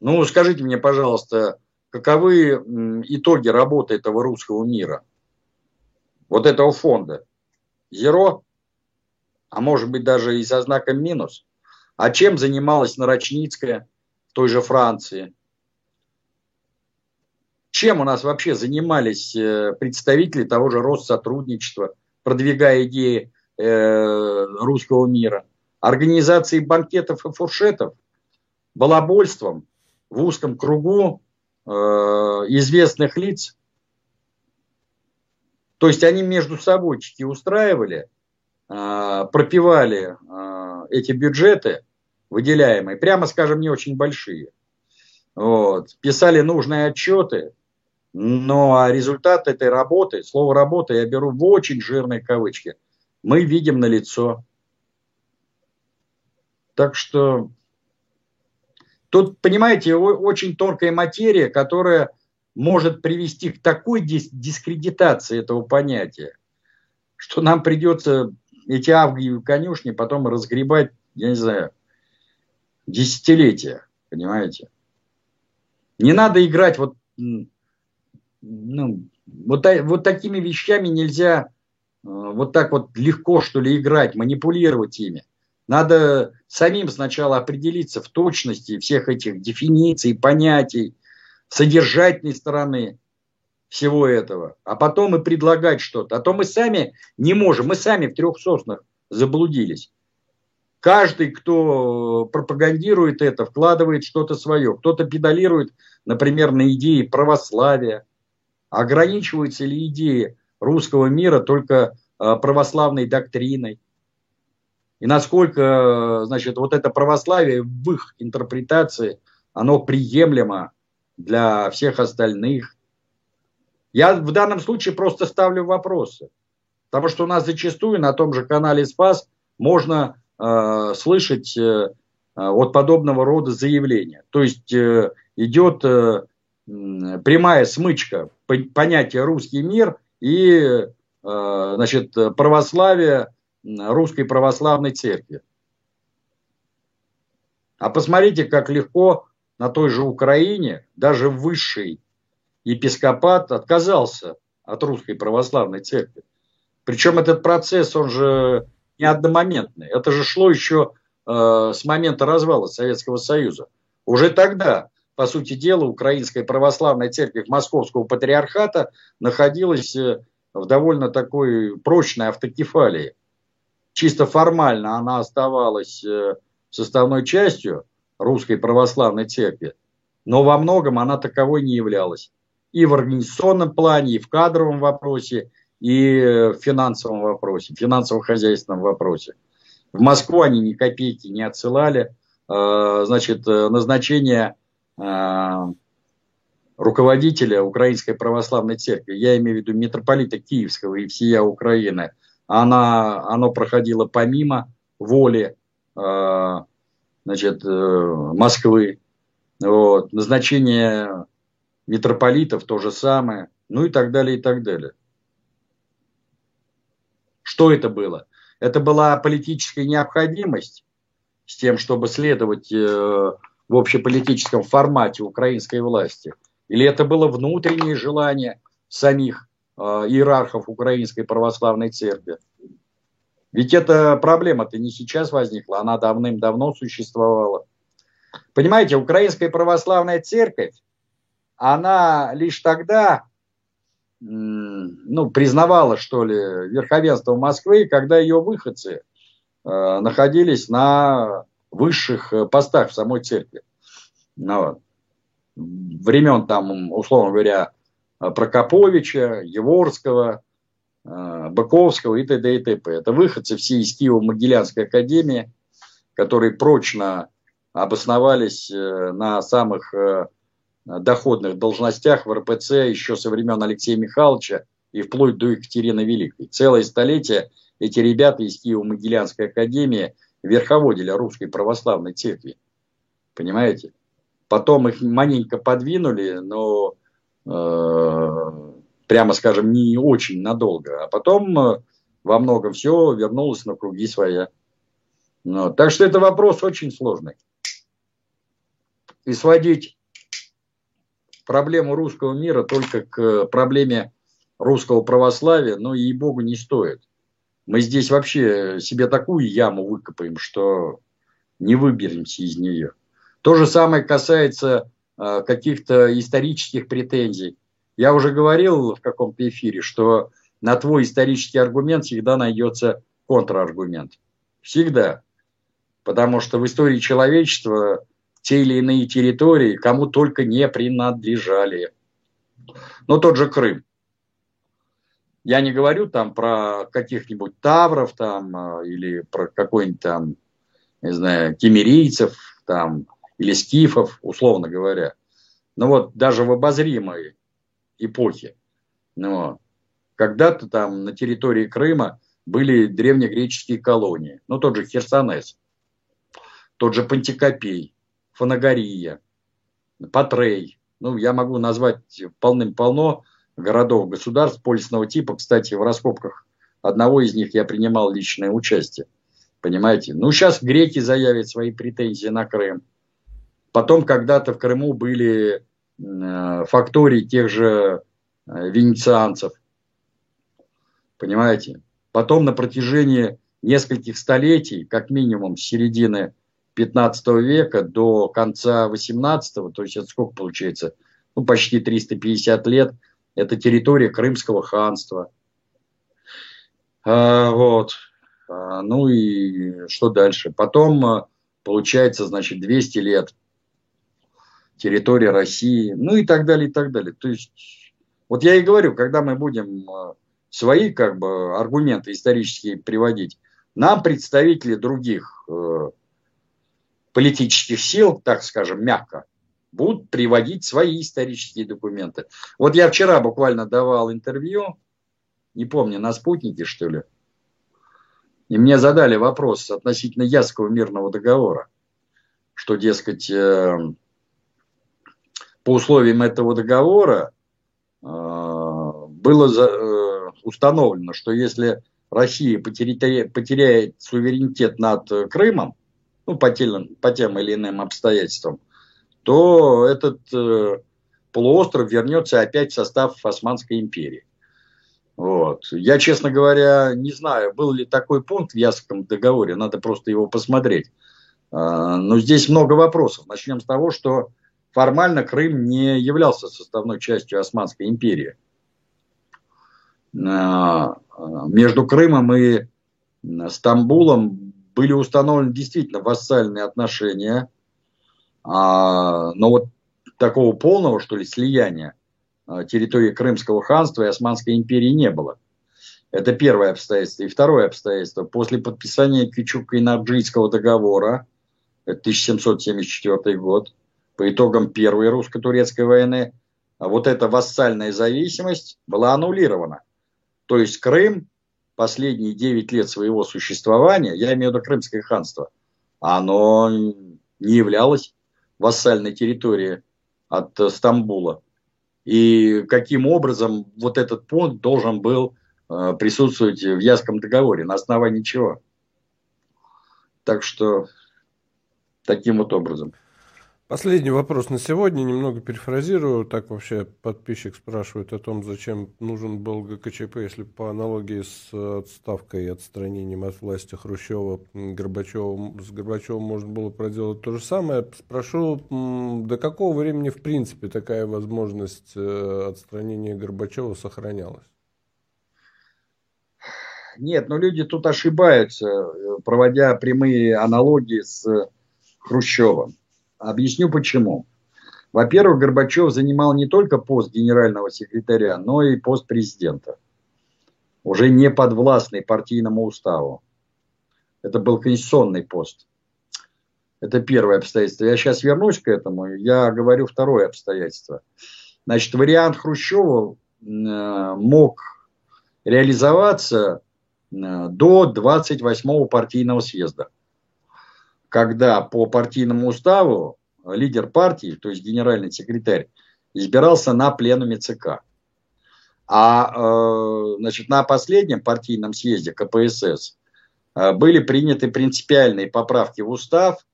Ну, скажите мне, пожалуйста, каковы итоги работы этого русского мира? Вот этого фонда. Зеро? А может быть даже и со знаком минус. А чем занималась Нарочницкая в той же Франции? Чем у нас вообще занимались э, представители того же Россотрудничества, продвигая идеи э, русского мира? Организацией банкетов и фуршетов, балабольством в узком кругу э, известных лиц. То есть они между собойчики устраивали – пропивали а, эти бюджеты выделяемые, прямо скажем, не очень большие. Вот. Писали нужные отчеты, но результат этой работы, слово работа я беру в очень жирные кавычки, мы видим на лицо. Так что тут, понимаете, очень тонкая материя, которая может привести к такой дискредитации этого понятия, что нам придется эти авгиевы конюшни потом разгребать, я не знаю, десятилетия, понимаете? Не надо играть вот, ну, вот, вот такими вещами нельзя э, вот так вот легко, что ли, играть, манипулировать ими. Надо самим сначала определиться в точности всех этих дефиниций, понятий, содержательной стороны всего этого, а потом и предлагать что-то. А то мы сами не можем, мы сами в трех соснах заблудились. Каждый, кто пропагандирует это, вкладывает что-то свое. Кто-то педалирует, например, на идеи православия. Ограничиваются ли идеи русского мира только а, православной доктриной? И насколько, значит, вот это православие в их интерпретации, оно приемлемо для всех остальных. Я в данном случае просто ставлю вопросы. Потому что у нас зачастую на том же канале Спас можно э, слышать э, вот подобного рода заявления. То есть э, идет э, прямая смычка понятия русский мир и э, значит, православие русской православной церкви. А посмотрите, как легко на той же Украине, даже высший епископат отказался от русской православной церкви. Причем этот процесс, он же не одномоментный. Это же шло еще э, с момента развала Советского Союза. Уже тогда, по сути дела, Украинская православная церковь Московского патриархата находилась э, в довольно такой прочной автокефалии. Чисто формально она оставалась э, составной частью русской православной церкви, но во многом она таковой не являлась и в организационном плане, и в кадровом вопросе, и в финансовом вопросе, в финансово-хозяйственном вопросе. В Москву они ни копейки не отсылали. А, значит, назначение а, руководителя Украинской Православной Церкви, я имею в виду митрополита Киевского и всея Украины, она, оно проходило помимо воли значит, э, Москвы. Вот. Назначение митрополитов то же самое, ну и так далее, и так далее. Что это было? Это была политическая необходимость с тем, чтобы следовать э, в общеполитическом формате украинской власти? Или это было внутреннее желание самих э, иерархов Украинской Православной Церкви? Ведь эта проблема-то не сейчас возникла, она давным-давно существовала. Понимаете, Украинская Православная Церковь она лишь тогда ну, признавала, что ли, верховенство Москвы, когда ее выходцы э, находились на высших э, постах в самой церкви. Ну, вот. Времен там, условно говоря, Прокоповича, Еворского, э, Быковского и т.д. и т.п. Это выходцы все из Киево-Могилянской академии, которые прочно обосновались э, на самых доходных должностях в РПЦ еще со времен Алексея Михайловича и вплоть до Екатерины Великой. Целое столетие эти ребята из Киево-Могилянской академии верховодили русской православной церкви. Понимаете? Потом их маленько подвинули, но э, прямо скажем, не очень надолго. А потом э, во многом все вернулось на круги своя. Ну, так что это вопрос очень сложный. И сводить проблему русского мира только к проблеме русского православия, ну, ей-богу, не стоит. Мы здесь вообще себе такую яму выкопаем, что не выберемся из нее. То же самое касается э, каких-то исторических претензий. Я уже говорил в каком-то эфире, что на твой исторический аргумент всегда найдется контраргумент. Всегда. Потому что в истории человечества те или иные территории кому только не принадлежали. Ну, тот же Крым. Я не говорю там про каких-нибудь тавров там а, или про какой-нибудь там, не знаю, кемерийцев там или скифов, условно говоря. Но вот даже в обозримой эпохе, ну, когда-то там на территории Крыма были древнегреческие колонии. Ну, тот же Херсонес, тот же Пантикопей, Фанагория, Патрей. Ну, я могу назвать полным-полно городов, государств полисного типа. Кстати, в раскопках одного из них я принимал личное участие. Понимаете? Ну, сейчас греки заявят свои претензии на Крым. Потом когда-то в Крыму были э, фактории тех же э, венецианцев. Понимаете? Потом на протяжении нескольких столетий, как минимум с середины 15 века до конца 18, то есть это сколько получается? Ну, почти 350 лет. Это территория Крымского ханства. А, вот. А, ну и что дальше? Потом а, получается, значит, 200 лет территория России, ну и так далее, и так далее. То есть, вот я и говорю, когда мы будем а, свои как бы аргументы исторические приводить, нам представители других э, политических сил, так скажем, мягко, будут приводить свои исторические документы. Вот я вчера буквально давал интервью, не помню, на спутнике, что ли, и мне задали вопрос относительно Ясского мирного договора, что, дескать, э, по условиям этого договора э, было э, установлено, что если Россия потеряет, потеряет суверенитет над Крымом, ну, по тем, по тем или иным обстоятельствам, то этот э, полуостров вернется опять в состав Османской империи. Вот. Я, честно говоря, не знаю, был ли такой пункт в Ясском договоре, надо просто его посмотреть. А, но здесь много вопросов. Начнем с того, что формально Крым не являлся составной частью Османской империи. А, между Крымом и Стамбулом были установлены действительно вассальные отношения, а, но вот такого полного, что ли, слияния а, территории Крымского ханства и Османской империи не было. Это первое обстоятельство. И второе обстоятельство. После подписания Кючук-Инаджийского договора, это 1774 год, по итогам Первой русско-турецкой войны, вот эта вассальная зависимость была аннулирована. То есть Крым последние 9 лет своего существования, я имею в виду Крымское ханство, оно не являлось вассальной территорией от Стамбула. И каким образом вот этот пункт должен был э, присутствовать в Ясском договоре, на основании чего. Так что таким вот образом. Последний вопрос на сегодня, немного перефразирую. Так вообще подписчик спрашивает о том, зачем нужен был ГКЧП, если по аналогии с отставкой и отстранением от власти Хрущева, Горбачева, с Горбачевым можно было проделать то же самое. Спрошу, до какого времени в принципе такая возможность э, отстранения Горбачева сохранялась? Нет, но люди тут ошибаются, э, проводя прямые аналогии с Хрущевым. Объясню почему. Во-первых, Горбачев занимал не только пост генерального секретаря, но и пост президента. Уже не подвластный партийному уставу. Это был конституционный пост. Это первое обстоятельство. Я сейчас вернусь к этому. Я говорю второе обстоятельство. Значит, вариант Хрущева э, мог реализоваться э, до 28-го партийного съезда когда по партийному уставу лидер партии, то есть генеральный секретарь, избирался на пленуме ЦК. А э, значит, на последнем партийном съезде КПСС э, были приняты принципиальные поправки в устав,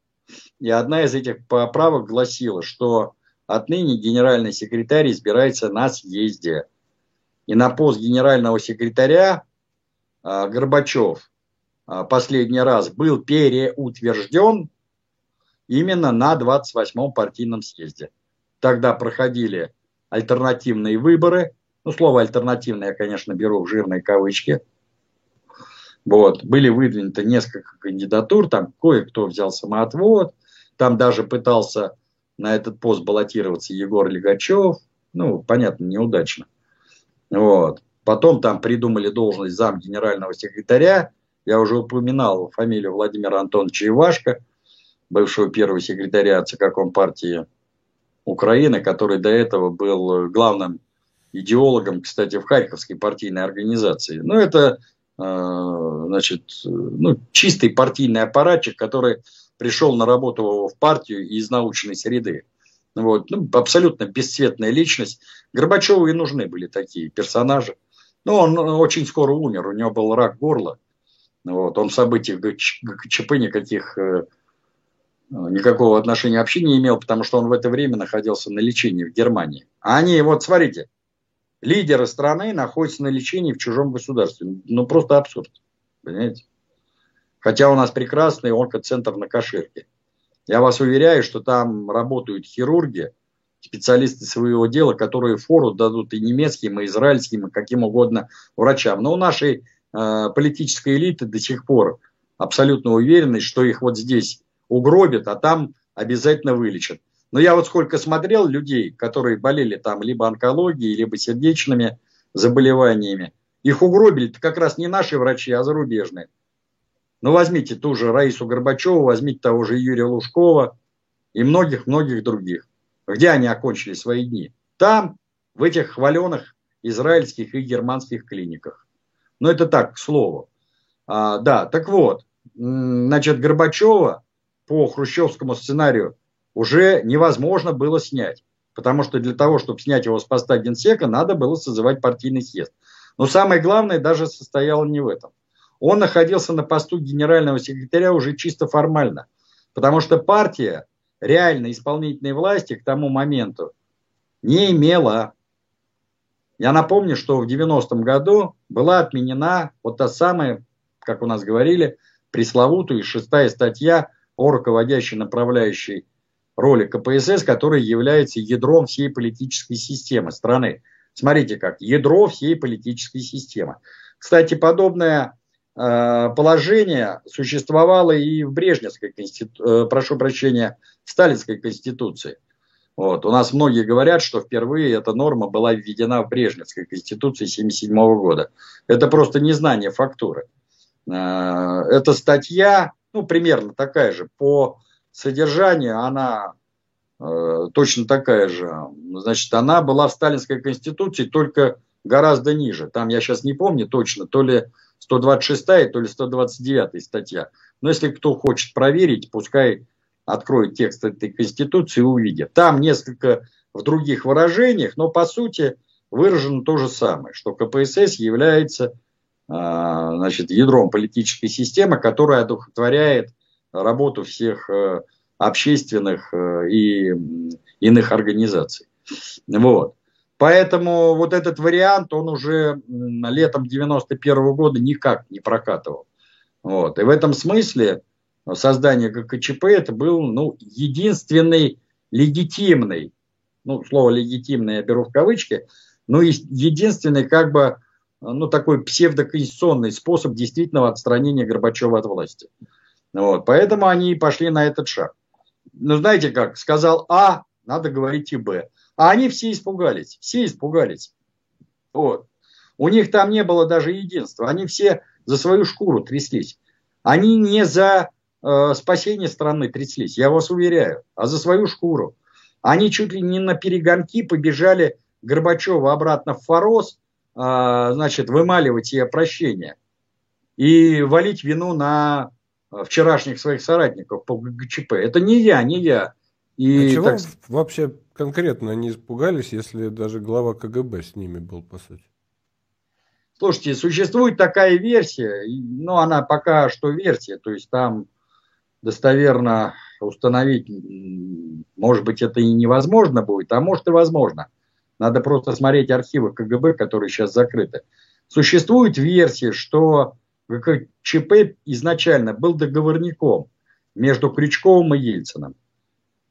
и одна из этих поправок гласила, что отныне генеральный секретарь избирается на съезде. И на пост генерального секретаря э, Горбачев последний раз был переутвержден именно на 28-м партийном съезде. Тогда проходили альтернативные выборы. Ну, слово альтернативное я, конечно, беру в жирные кавычки. Вот. Были выдвинуты несколько кандидатур, там кое-кто взял самоотвод, там даже пытался на этот пост баллотироваться Егор Легачев. Ну, понятно, неудачно. Вот. Потом там придумали должность зам генерального секретаря, я уже упоминал фамилию Владимира Антоновича Ивашко, бывшего первого секретаря ЦК Компартии Украины, который до этого был главным идеологом, кстати, в Харьковской партийной организации. Ну, это, э, значит, ну, чистый партийный аппаратчик, который пришел на работу в партию из научной среды. Вот. Ну, абсолютно бесцветная личность. Горбачеву и нужны были такие персонажи. Но он очень скоро умер, у него был рак горла. Вот. Он в событиях ГКЧП никаких, э, никакого отношения вообще не имел, потому что он в это время находился на лечении в Германии. А они, вот смотрите, лидеры страны находятся на лечении в чужом государстве. Ну, просто абсурд. Понимаете? Хотя у нас прекрасный онкоцентр на Каширке. Я вас уверяю, что там работают хирурги, специалисты своего дела, которые фору дадут и немецким, и израильским, и каким угодно врачам. Но у нашей Э, политической элиты до сих пор абсолютно уверены, что их вот здесь угробят, а там обязательно вылечат. Но я вот сколько смотрел людей, которые болели там либо онкологией, либо сердечными заболеваниями, их угробили -то как раз не наши врачи, а зарубежные. Ну, возьмите ту же Раису Горбачеву, возьмите того же Юрия Лужкова и многих-многих других. Где они окончили свои дни? Там, в этих хваленых израильских и германских клиниках. Но это так, к слову. А, да, так вот, значит, Горбачева по хрущевскому сценарию уже невозможно было снять. Потому что для того, чтобы снять его с поста генсека, надо было созывать партийный съезд. Но самое главное даже состояло не в этом. Он находился на посту генерального секретаря уже чисто формально. Потому что партия реально исполнительной власти к тому моменту не имела. Я напомню, что в 90-м году была отменена вот та самая, как у нас говорили, пресловутая шестая статья о руководящей направляющей роли КПСС, которая является ядром всей политической системы страны. Смотрите как, ядро всей политической системы. Кстати, подобное э, положение существовало и в Брежневской конституции, э, прошу прощения, в Сталинской конституции. Вот. У нас многие говорят, что впервые эта норма была введена в Брежневской конституции 1977 года. Это просто незнание фактуры. Э, эта статья, ну, примерно такая же, по содержанию она э, точно такая же. Значит, она была в Сталинской конституции, только гораздо ниже. Там, я сейчас не помню точно, то ли 126, то ли 129 статья. Но если кто хочет проверить, пускай откроет текст этой Конституции и увидит. Там несколько в других выражениях, но по сути выражено то же самое, что КПСС является а, значит, ядром политической системы, которая одухотворяет работу всех э, общественных э, и иных организаций. Вот. Поэтому вот этот вариант, он уже летом 91 -го года никак не прокатывал. Вот. И в этом смысле создание ГКЧП это был ну, единственный легитимный, ну, слово легитимное я беру в кавычки, ну, единственный как бы ну, такой псевдоконституционный способ действительного отстранения Горбачева от власти. Вот. Поэтому они и пошли на этот шаг. Ну, знаете как, сказал А, надо говорить и Б. А они все испугались, все испугались. Вот. У них там не было даже единства. Они все за свою шкуру тряслись. Они не за э, спасение страны тряслись, я вас уверяю, а за свою шкуру. Они чуть ли не на перегонки побежали Горбачева обратно в Форос, э, значит, вымаливать ее прощение и валить вину на вчерашних своих соратников по ГЧП. Это не я, не я. И, а чего так... вообще конкретно они испугались, если даже глава КГБ с ними был, по сути? Слушайте, существует такая версия, но она пока что версия, то есть там достоверно установить, может быть, это и невозможно будет, а может и возможно. Надо просто смотреть архивы КГБ, которые сейчас закрыты. Существует версия, что ГКЧП изначально был договорником между Крючковым и Ельциным.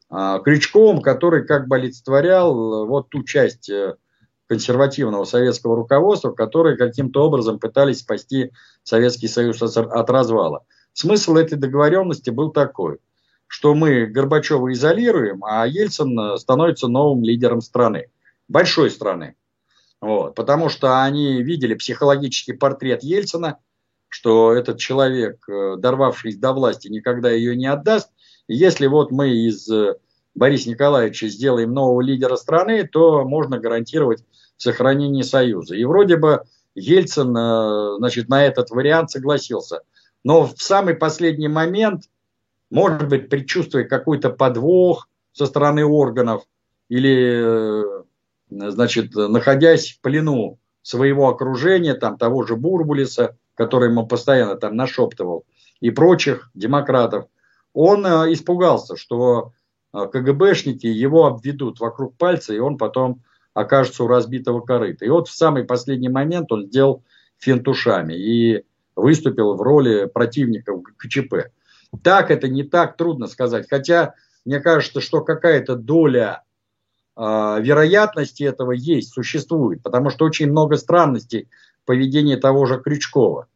А, Крючковым, который как бы олицетворял э, вот ту часть э, консервативного советского руководства, которые каким-то образом пытались спасти Советский Союз от развала. Смысл этой договоренности был такой, что мы Горбачева изолируем, а Ельцин э, становится новым лидером страны, большой страны. Вот, потому что они видели психологический портрет Ельцина, что этот человек, дорвавшись до власти, никогда ее не отдаст. И если вот мы из Бориса Николаевича сделаем нового лидера страны, то можно гарантировать сохранение Союза. И вроде бы Ельцин э, значит, на этот вариант согласился. Но в самый последний момент, может быть, предчувствуя какой-то подвох со стороны органов или, э, значит, находясь в плену своего окружения, там того же Бурбулиса, который ему постоянно там нашептывал, и прочих демократов, он э, испугался, что а, КГБшники его обведут вокруг пальца, и он потом окажется у разбитого корыта. И вот в самый последний момент он сделал финт и выступил в роли противника КЧП. Так это не так, трудно сказать. Хотя мне кажется, что какая-то доля э, вероятности этого есть, существует. Потому что очень много странностей в поведении того же Крючкова.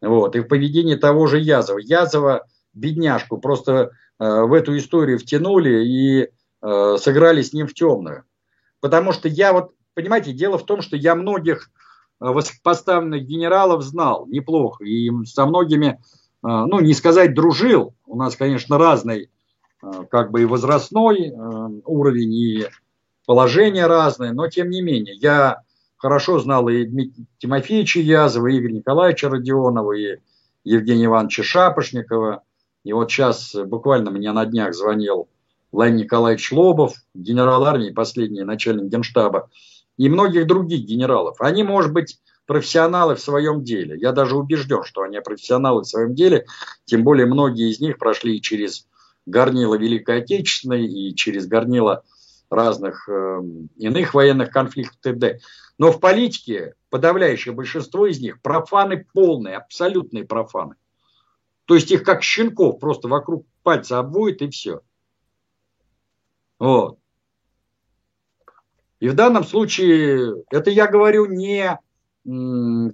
Вот, и в поведении того же Язова. Язова, бедняжку, просто Э, в эту историю втянули и э, сыграли с ним в темную. Потому что я вот, понимаете, дело в том, что я многих высокопоставленных генералов знал неплохо. И со многими, ну, не сказать дружил. У нас, конечно, разный как бы и возрастной уровень, и положение разное. Но, тем не менее, я хорошо знал и Дмитрия Тимофеевича Язова, и Игоря Николаевича Родионова, и Евгения Ивановича Шапошникова – и вот сейчас э, буквально мне на днях звонил Владимир Николаевич Лобов, генерал армии, последний начальник генштаба, и многих других генералов. Они, может быть, профессионалы в своем деле. Я даже убежден, что они профессионалы в своем деле, тем более многие из них прошли через горнило Великой Отечественной и через горнило разных э, иных военных конфликтов т.д. Но в политике подавляющее большинство из них профаны полные, абсолютные профаны. То есть их как щенков просто вокруг пальца обводят и все. Вот. И в данном случае, это я говорю не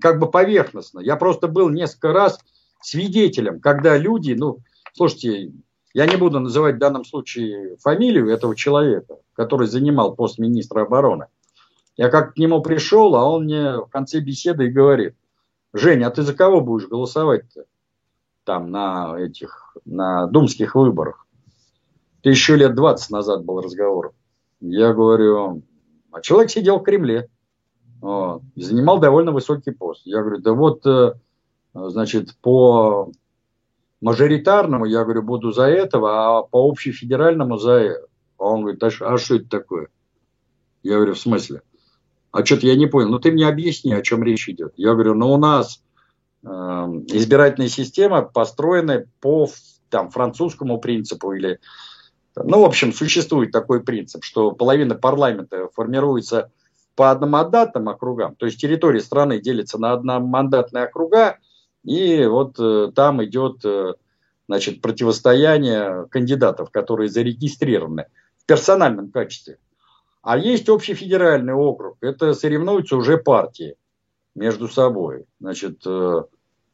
как бы поверхностно. Я просто был несколько раз свидетелем, когда люди, ну, слушайте, я не буду называть в данном случае фамилию этого человека, который занимал пост министра обороны. Я как к нему пришел, а он мне в конце беседы и говорит, Женя, а ты за кого будешь голосовать-то? там на этих, на думских выборах. Это еще лет 20 назад был разговор. Я говорю, а человек сидел в Кремле, вот, и занимал довольно высокий пост. Я говорю, да вот, э, значит, по мажоритарному, я говорю, буду за этого, а по общефедеральному за это. А он говорит, а, а что это такое? Я говорю, в смысле? А что-то я не понял. Ну, ты мне объясни, о чем речь идет. Я говорю, ну, у нас Эм, избирательная система построена по там, французскому принципу или Ну, в общем, существует такой принцип, что половина парламента формируется по одномандатным округам, то есть территория страны делится на одномандатные округа, и вот э, там идет э, значит, противостояние кандидатов, которые зарегистрированы в персональном качестве. А есть общефедеральный округ, это соревнуются уже партии между собой. Значит, э,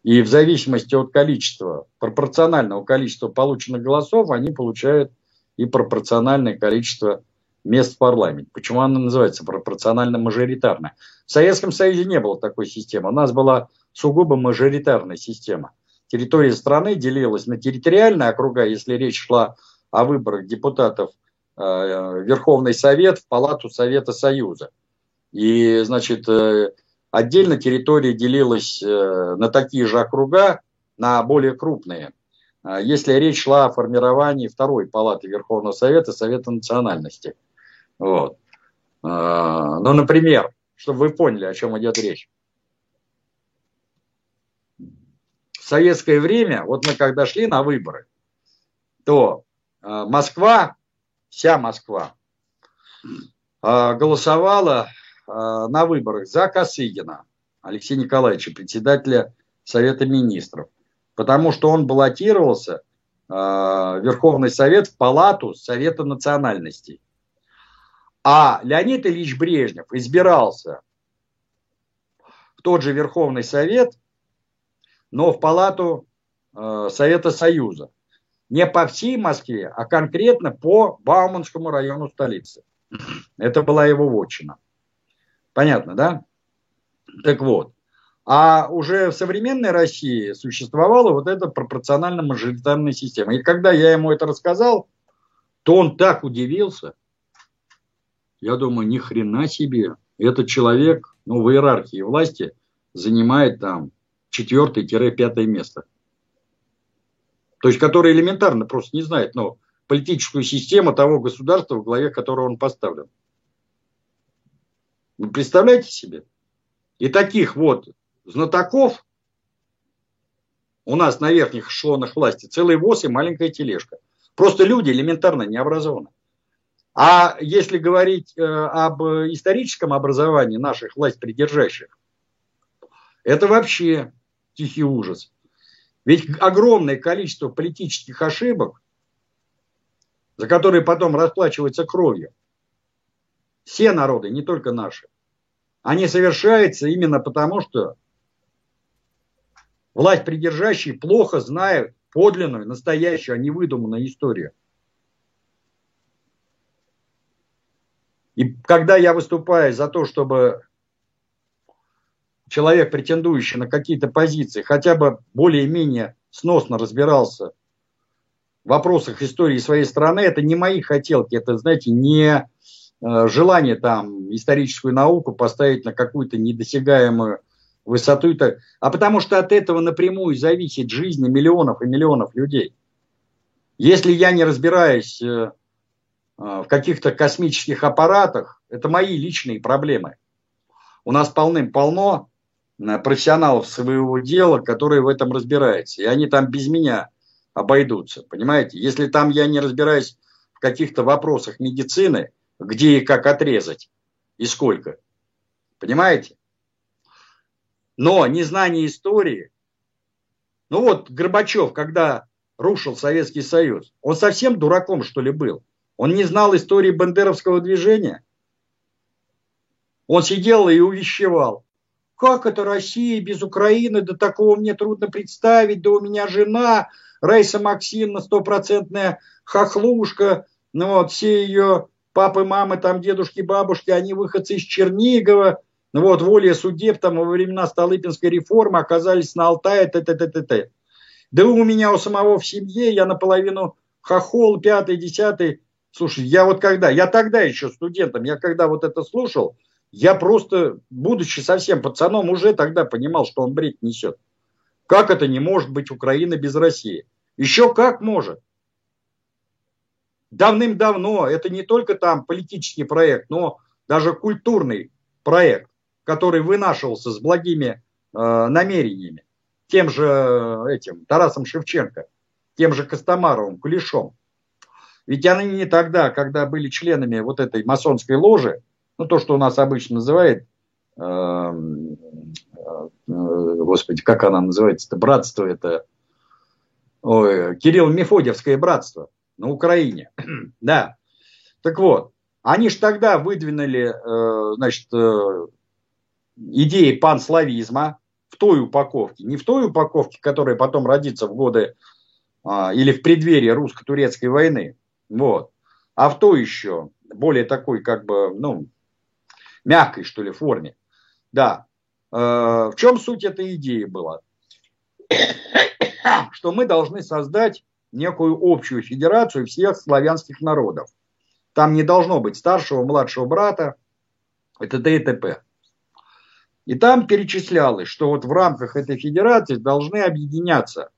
и в зависимости от количества, пропорционального количества полученных голосов, они получают и пропорциональное количество мест в парламенте. Почему она называется пропорционально-мажоритарная? В Советском Союзе не было такой системы. У нас была сугубо мажоритарная система. Территория страны делилась на территориальные округа, если речь шла о выборах депутатов э, Верховный Совет в Палату Совета Союза. И, значит, э, отдельно территория делилась э, на такие же округа, на более крупные. Если речь шла о формировании второй палаты Верховного Совета, Совета национальности. Вот. Ну, например, чтобы вы поняли, о чем идет речь. В советское время, вот мы когда шли на выборы, то э, Москва, вся Москва, голосовала на выборах за Косыгина Алексея Николаевича, председателя Совета Министров, потому что он баллотировался в Верховный Совет в палату Совета национальностей. А Леонид Ильич Брежнев избирался в тот же Верховный Совет, но в палату э, Совета Союза. Не по всей Москве, а конкретно по Бауманскому району столицы. Это была его вотчина. Понятно, да? Так вот. А уже в современной России существовала вот эта пропорционально-мажоритарная система. И когда я ему это рассказал, то он так удивился – я думаю, ни хрена себе. Этот человек ну, в иерархии власти занимает там четвертое-пятое место. То есть, который элементарно просто не знает но политическую систему того государства, в главе которого он поставлен. Вы представляете себе? И таких вот знатоков у нас на верхних эшелонах власти целый ВОЗ и маленькая тележка. Просто люди элементарно не образованы. А если говорить э, об историческом образовании наших власть придержащих, это вообще тихий ужас. Ведь огромное количество политических ошибок, за которые потом расплачиваются кровью, все народы, не только наши, они совершаются именно потому, что власть придержащие плохо знают подлинную, настоящую, а не выдуманную историю. И когда я выступаю за то, чтобы человек, претендующий на какие-то позиции, хотя бы более-менее сносно разбирался в вопросах истории своей страны, это не мои хотелки, это, знаете, не э, желание там историческую науку поставить на какую-то недосягаемую высоту, а потому что от этого напрямую зависит жизнь миллионов и миллионов людей. Если я не разбираюсь э, а, в каких-то космических аппаратах, это мои личные проблемы. У нас полным-полно э, профессионалов своего дела, которые в этом разбираются. И они там без меня обойдутся. Понимаете? Если там я не разбираюсь в каких-то вопросах медицины, где и как отрезать, и сколько. Понимаете? Но незнание истории, ну вот Горбачев, когда рушил Советский Союз, он совсем дураком, что ли, был? Он не знал истории бандеровского движения. Он сидел и увещевал. Как это Россия без Украины? Да такого мне трудно представить. Да у меня жена Рейса Максимовна, стопроцентная хохлушка. Ну вот, все ее папы, мамы, там дедушки, бабушки, они выходцы из Чернигова. Ну вот, воля судеб там во времена Столыпинской реформы оказались на Алтае, т т т т т Да у меня у самого в семье, я наполовину хохол, пятый, десятый, Слушай, я вот когда, я тогда еще студентом, я когда вот это слушал, я просто, будучи совсем пацаном, уже тогда понимал, что он бред несет. Как это не может быть Украина без России? Еще как может. Давным-давно это не только там политический проект, но даже культурный проект, который вынашивался с благими э, намерениями. Тем же э, этим Тарасом Шевченко, тем же Костомаровым, Кулешом. Ведь они не тогда, когда были членами вот этой масонской ложи, ну то, что у нас обычно называют, э, э, господи, как она называется, это братство, это Кирилл Мефодьевское братство на Украине. да. Так вот, они же тогда выдвинули, э, значит, э, идеи панславизма в той упаковке, не в той упаковке, которая потом родится в годы а, или в преддверии русско-турецкой войны, вот, а в той еще, более такой, как бы, ну, мягкой, что ли, форме. Да. Э, в чем суть этой идеи была? Что мы должны создать некую общую федерацию всех славянских народов. Там не должно быть старшего, младшего брата, это т.д. и т.п. И там перечислялось, что вот в рамках этой федерации должны объединяться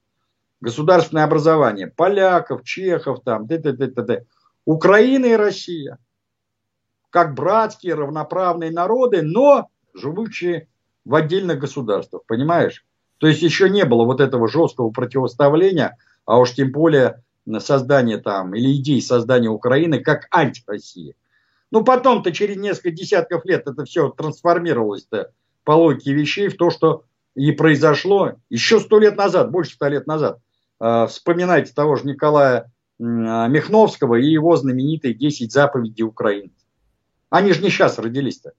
государственное образование поляков, чехов, там, т -т -т -т -т, Украина и Россия. Как братские, равноправные народы, но живущие в отдельных государствах, понимаешь? То есть еще не было вот этого жесткого противоставления – а уж тем более создание там, или идеи создания Украины как антироссии. Ну, потом-то через несколько десятков лет это все трансформировалось-то по логике вещей в то, что и произошло еще сто лет назад, больше ста лет назад. Э, вспоминайте того же Николая Михновского и его знаменитые 10 заповедей Украины. Они же не сейчас родились-то.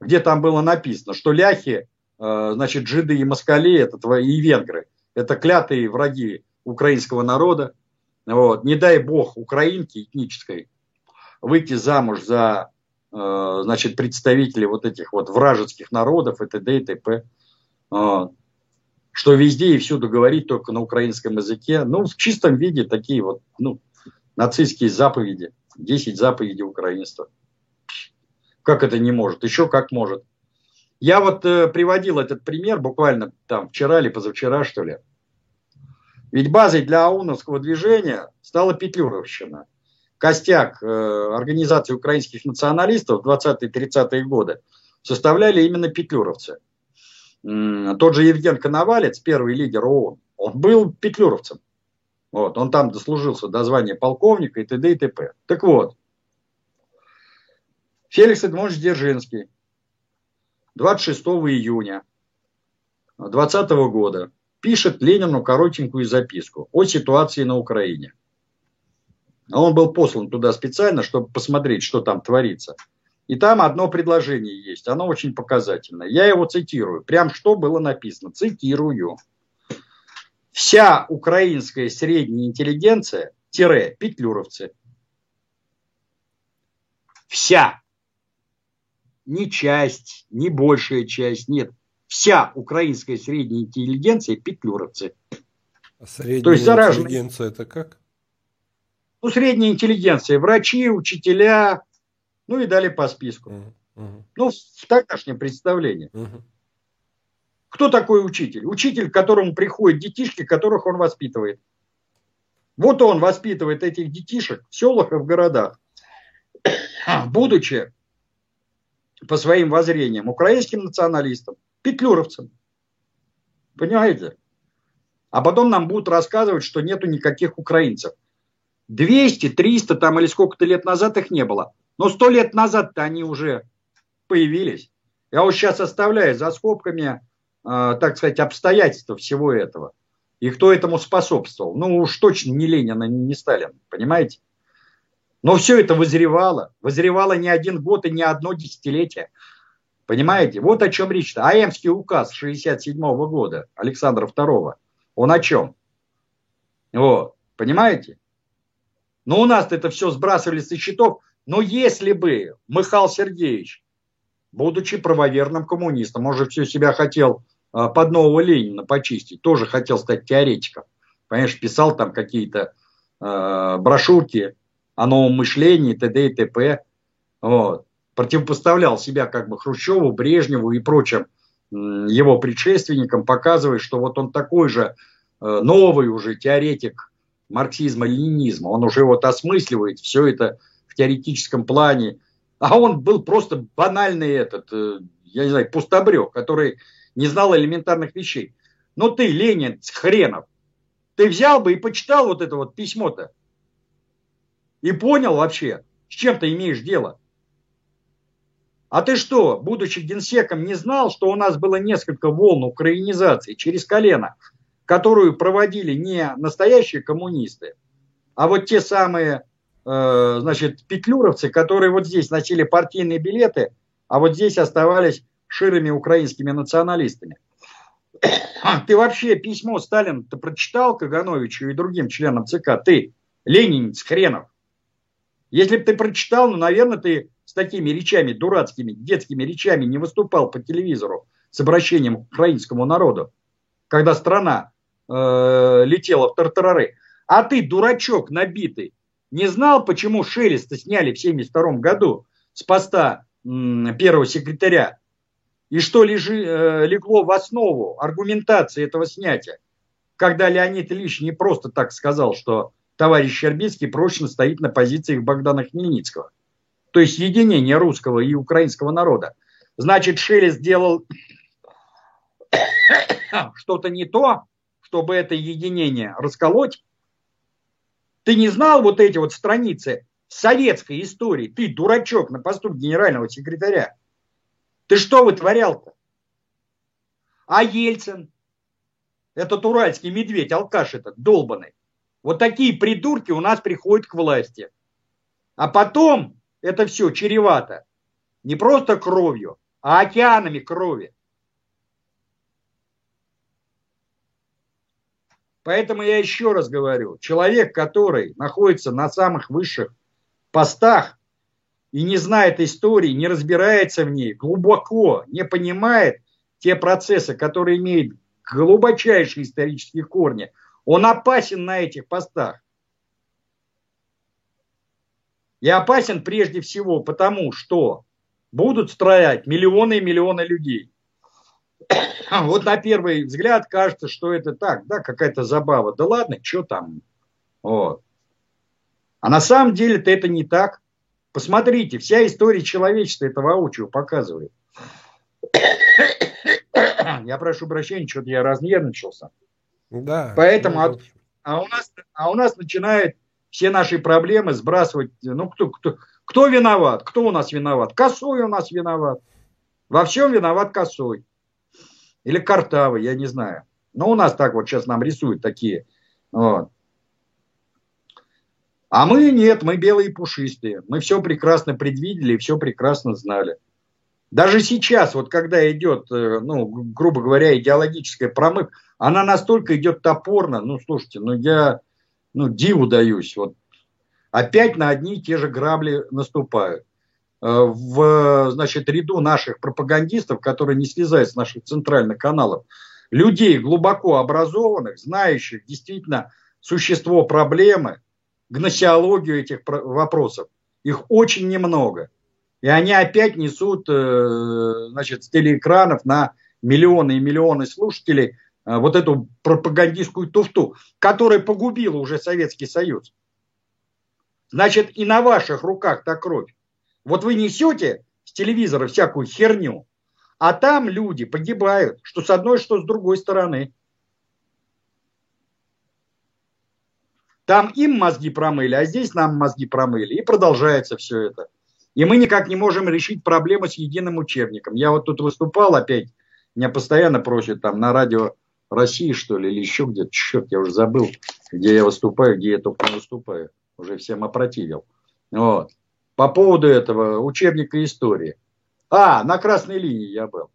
Где там было написано, что ляхи, э, значит, жиды и москали, это твои и венгры, это клятые враги украинского народа. Вот. Не дай бог украинке этнической выйти замуж за значит, представителей вот этих вот вражеских народов и т.д. и т.п. Э, что везде и всюду говорить только на украинском языке. Ну, в чистом виде такие вот ну, нацистские заповеди. 10 заповедей украинства. Как это не может? Еще как может. Я вот э, приводил этот пример буквально там вчера или позавчера, что ли. Ведь базой для АУНовского движения стала Петлюровщина. Костяк э, организации украинских националистов в 20-30-е годы составляли именно петлюровцы. Тот же Евген Коновалец, первый лидер ООН, он был петлюровцем. Вот, он там дослужился до звания полковника и т.д. и т.п. Так вот, Феликс Эдмонович Дзержинский 26 июня 2020 года пишет Ленину коротенькую записку о ситуации на Украине. Он был послан туда специально, чтобы посмотреть, что там творится. И там одно предложение есть, оно очень показательное. Я его цитирую, прям что было написано, цитирую. Вся украинская средняя интеллигенция, тире, петлюровцы. Вся. Не часть, не большая часть, нет вся украинская средняя интеллигенция петлюровцы. А средняя То есть зараженные. интеллигенция это как? Ну, средняя интеллигенция, врачи, учителя, ну и далее по списку. Uh -huh. Ну, в тогдашнем представлении. Uh -huh. Кто такой учитель? Учитель, к которому приходят детишки, которых он воспитывает. Вот он воспитывает этих детишек в селах и в городах. Будучи по своим воззрениям украинским националистом, петлюровцам. Понимаете? А потом нам будут рассказывать, что нету никаких украинцев. 200, 300 там или сколько-то лет назад их не было. Но сто лет назад-то они уже появились. Я вот сейчас оставляю за скобками, э, так сказать, обстоятельства всего этого. И кто этому способствовал. Ну уж точно не Ленин, не Сталин, понимаете? Но все это вызревало. Вызревало не один год и не одно десятилетие. Понимаете? Вот о чем речь-то. Аэмский указ 67 -го года Александра II. Он о чем? Вот. Понимаете? Но у нас это все сбрасывали со счетов. Но если бы Михаил Сергеевич, будучи правоверным коммунистом, он же все себя хотел а, под нового Ленина почистить, тоже хотел стать теоретиком. Понимаешь, писал там какие-то э, брошюрки о новом мышлении, т.д. и т.п. Вот противопоставлял себя как бы Хрущеву, Брежневу и прочим его предшественникам, показывая, что вот он такой же э, новый уже теоретик марксизма-ленинизма, он уже вот осмысливает все это в теоретическом плане, а он был просто банальный этот, э, я не знаю, пустобрек, который не знал элементарных вещей. Ну ты, Ленин, хренов, ты взял бы и почитал вот это вот письмо-то. И понял вообще, с чем ты имеешь дело? А ты что, будучи генсеком, не знал, что у нас было несколько волн украинизации через колено, которую проводили не настоящие коммунисты, а вот те самые, э, значит, петлюровцы, которые вот здесь носили партийные билеты, а вот здесь оставались ширыми украинскими националистами. Ты вообще письмо Сталина ты прочитал Кагановичу и другим членам ЦК? Ты, ленинец хренов. Если бы ты прочитал, ну, наверное, ты с такими речами, дурацкими, детскими речами не выступал по телевизору с обращением к украинскому народу, когда страна э, летела в тартарары. А ты, дурачок набитый, не знал, почему Шелеста сняли в 1972 году с поста м, первого секретаря? И что лежи, э, легло в основу аргументации этого снятия? Когда Леонид Ильич не просто так сказал, что товарищ Щербицкий прочно стоит на позициях Богдана Хмельницкого. То есть единение русского и украинского народа. Значит, Шелест сделал что-то не то, чтобы это единение расколоть. Ты не знал вот эти вот страницы советской истории? Ты дурачок на посту генерального секретаря. Ты что вытворял-то? А Ельцин? Этот уральский медведь, алкаш этот, долбанный. Вот такие придурки у нас приходят к власти. А потом это все чревато не просто кровью, а океанами крови. Поэтому я еще раз говорю, человек, который находится на самых высших постах и не знает истории, не разбирается в ней, глубоко не понимает те процессы, которые имеют глубочайшие исторические корни, он опасен на этих постах. И опасен прежде всего потому, что будут строять миллионы и миллионы людей. Вот на первый взгляд кажется, что это так, да, какая-то забава. Да ладно, что там? Вот. А на самом деле-то это не так. Посмотрите, вся история человечества это воочию показывает. Я прошу прощения, что-то я разнервничался. Да. Поэтому, ну, а, у нас, а у нас начинает все наши проблемы сбрасывать. Ну, кто, кто, кто виноват? Кто у нас виноват? Косой у нас виноват. Во всем виноват косой. Или картавый, я не знаю. Но у нас так вот сейчас нам рисуют такие. Вот. А мы нет, мы белые пушистые. Мы все прекрасно предвидели и все прекрасно знали. Даже сейчас, вот когда идет, э, ну, грубо говоря, идеологическая промывка, она настолько идет топорно, ну, слушайте, ну, я, ну, диву даюсь, вот, опять на одни и те же грабли наступают. Э, в, значит, ряду наших пропагандистов, которые не слезают с наших центральных каналов, людей глубоко образованных, знающих действительно существо проблемы, гносеологию этих вопросов, их очень немного – и они опять несут, э, значит, с телеэкранов на миллионы и миллионы слушателей э, вот эту пропагандистскую туфту, которая погубила уже Советский Союз. Значит, и на ваших руках та кровь. Вот вы несете с телевизора всякую херню, а там люди погибают, что с одной, что с другой стороны. Там им мозги промыли, а здесь нам мозги промыли. И продолжается все это. И мы никак не можем решить проблему с единым учебником. Я вот тут выступал опять, меня постоянно просят там на радио России, что ли, или еще где-то, черт, я уже забыл, где я выступаю, где я только не выступаю. Уже всем опротивил. Вот. По поводу этого учебника истории. А, на красной линии я был.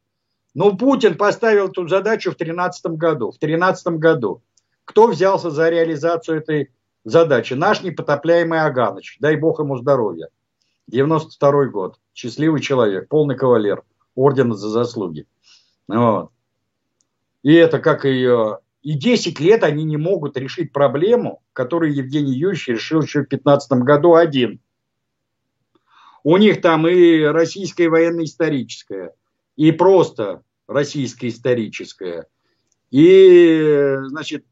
Ну, Путин поставил тут задачу в 2013 году. В 2013 году. Кто взялся за реализацию этой задачи? Наш непотопляемый Аганыч. Дай бог ему здоровья. 92 год. Счастливый человек, полный кавалер. Орден за заслуги. Вот. И это как ее... И 10 лет они не могут решить проблему, которую Евгений Юрьевич решил еще в 15 году один. У них там и российское военно-историческое, и просто российское историческое, и, значит,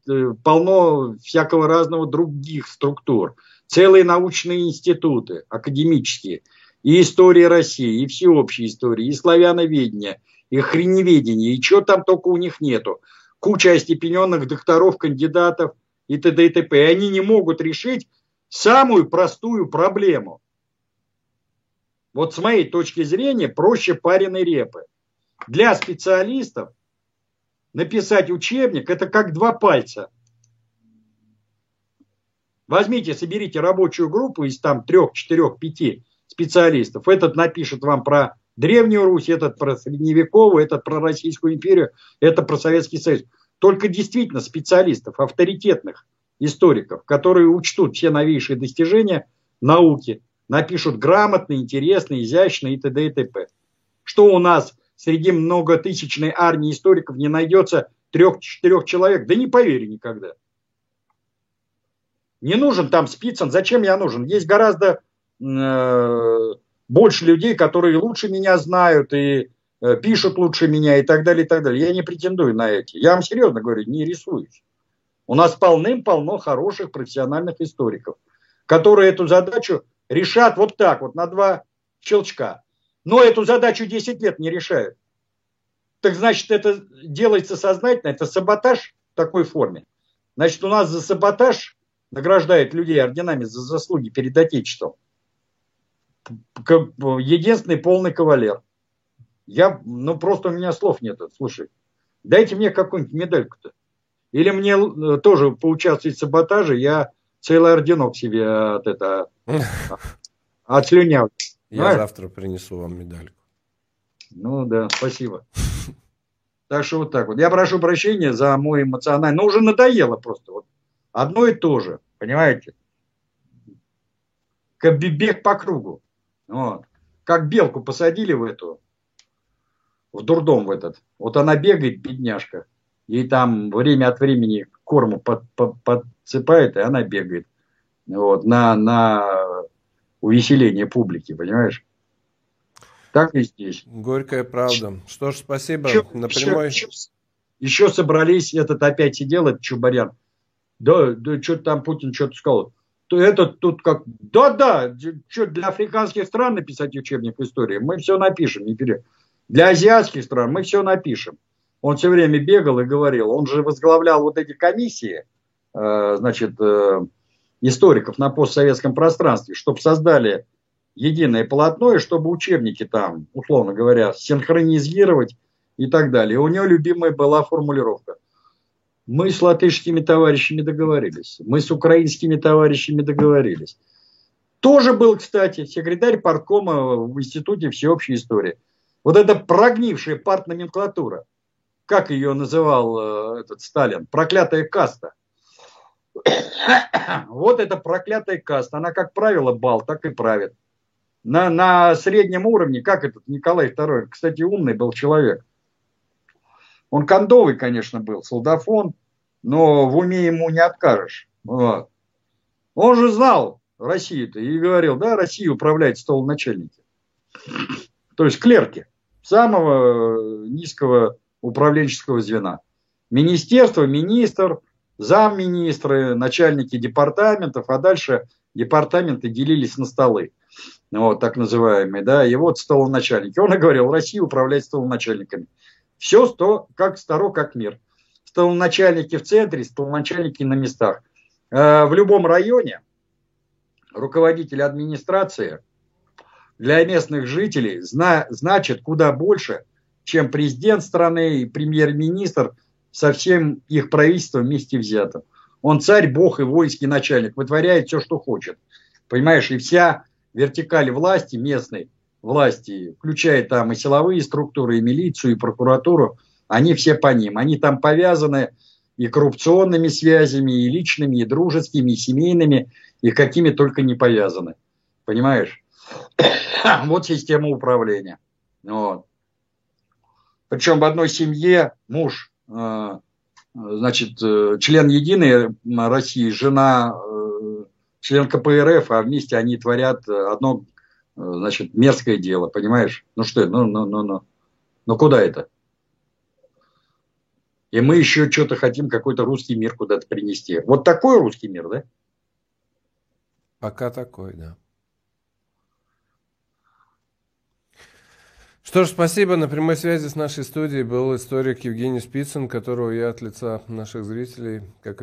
полно всякого разного других структур целые научные институты академические, и история России, и всеобщая история, и славяноведение, и хреневедение, и чего там только у них нету. Куча остепененных докторов, кандидатов и т.д. и т.п. И они не могут решить самую простую проблему. Вот с моей точки зрения проще пареной репы. Для специалистов написать учебник это как два пальца. Возьмите, соберите рабочую группу из там трех, четырех, пяти специалистов. Этот напишет вам про Древнюю Русь, этот про Средневековую, этот про Российскую империю, это про Советский Союз. Только действительно специалистов, авторитетных историков, которые учтут все новейшие достижения науки, напишут грамотно, интересно, изящно и т.д. и т.п. Что у нас среди многотысячной армии историков не найдется трех-четырех человек? Да не поверю никогда. Не нужен там Спицын. Зачем я нужен? Есть гораздо э, больше людей, которые лучше меня знают и э, пишут лучше меня и так далее, и так далее. Я не претендую на эти. Я вам серьезно говорю, не рисуюсь. У нас полным-полно хороших профессиональных историков, которые эту задачу решат вот так вот, на два щелчка. Но эту задачу 10 лет не решают. Так значит, это делается сознательно, это саботаж в такой форме. Значит, у нас за саботаж награждает людей орденами за заслуги перед Отечеством. Единственный полный кавалер. Я, ну просто у меня слов нет. Слушай, дайте мне какую-нибудь медальку-то. Или мне э, тоже поучаствовать в саботаже, я целый орденок себе от это отслюнял. Я завтра принесу вам медальку. Ну да, спасибо. Так что вот так вот. Я прошу прощения за мой эмоциональный, но уже надоело просто. Вот одно и то же, понимаете? Как бег по кругу. Вот. Как белку посадили в эту, в дурдом в этот. Вот она бегает, бедняжка. Ей там время от времени корму под, под, подсыпает, и она бегает. Вот, на, на увеселение публики, понимаешь? Так и здесь. Горькая правда. Что ж, спасибо. Еще, Напрямой... еще, еще, собрались, этот опять сидел, этот Чубарян. Да, да, что-то там Путин что-то сказал. То этот тут как, да-да, что для африканских стран написать учебник истории, мы все напишем, не пере... Для азиатских стран мы все напишем он все время бегал и говорил, он же возглавлял вот эти комиссии, значит, э, историков на постсоветском пространстве, чтобы создали единое полотно и чтобы учебники там, условно говоря, синхронизировать и так далее. У него любимая была формулировка. Мы с латышскими товарищами договорились, мы с украинскими товарищами договорились. Тоже был, кстати, секретарь парткома в Институте всеобщей истории. Вот эта прогнившая партноменклатура – как ее называл э, этот Сталин, проклятая каста. Вот эта проклятая каста, она, как правило, бал, так и правит. На, на среднем уровне, как этот Николай II, кстати, умный был человек. Он кондовый, конечно, был, солдафон, но в уме ему не откажешь. Вот. Он же знал Россию-то и говорил, да, Россию управляет столоначальники. То есть клерки самого низкого управленческого звена. Министерство, министр, замминистры, начальники департаментов, а дальше департаменты делились на столы, вот, так называемые, да, и вот столоначальники. Он и говорил, Россия управляет столоначальниками. Все сто, как старо, как мир. Столоначальники в центре, столоначальники на местах. Э, в любом районе руководитель администрации для местных жителей зна, значит куда больше, чем президент страны и премьер-министр со всем их правительством вместе взятым. Он царь, бог и воинский начальник, вытворяет все, что хочет. Понимаешь, и вся вертикаль власти, местной власти, включая там и силовые структуры, и милицию, и прокуратуру, они все по ним. Они там повязаны и коррупционными связями, и личными, и дружескими, и семейными, и какими только не повязаны. Понимаешь? вот система управления. Вот. Причем в одной семье муж, значит, э, член Единой России, жена э, член КПРФ, а вместе они творят одно, значит, мерзкое дело, понимаешь? Ну что, ну, ну, ну, ну, ну куда это? И мы еще что-то хотим, какой-то русский мир куда-то принести. Вот такой русский мир, да? Пока такой, да. Что ж, спасибо. На прямой связи с нашей студией был историк Евгений Спицын, которого я от лица наших зрителей, как и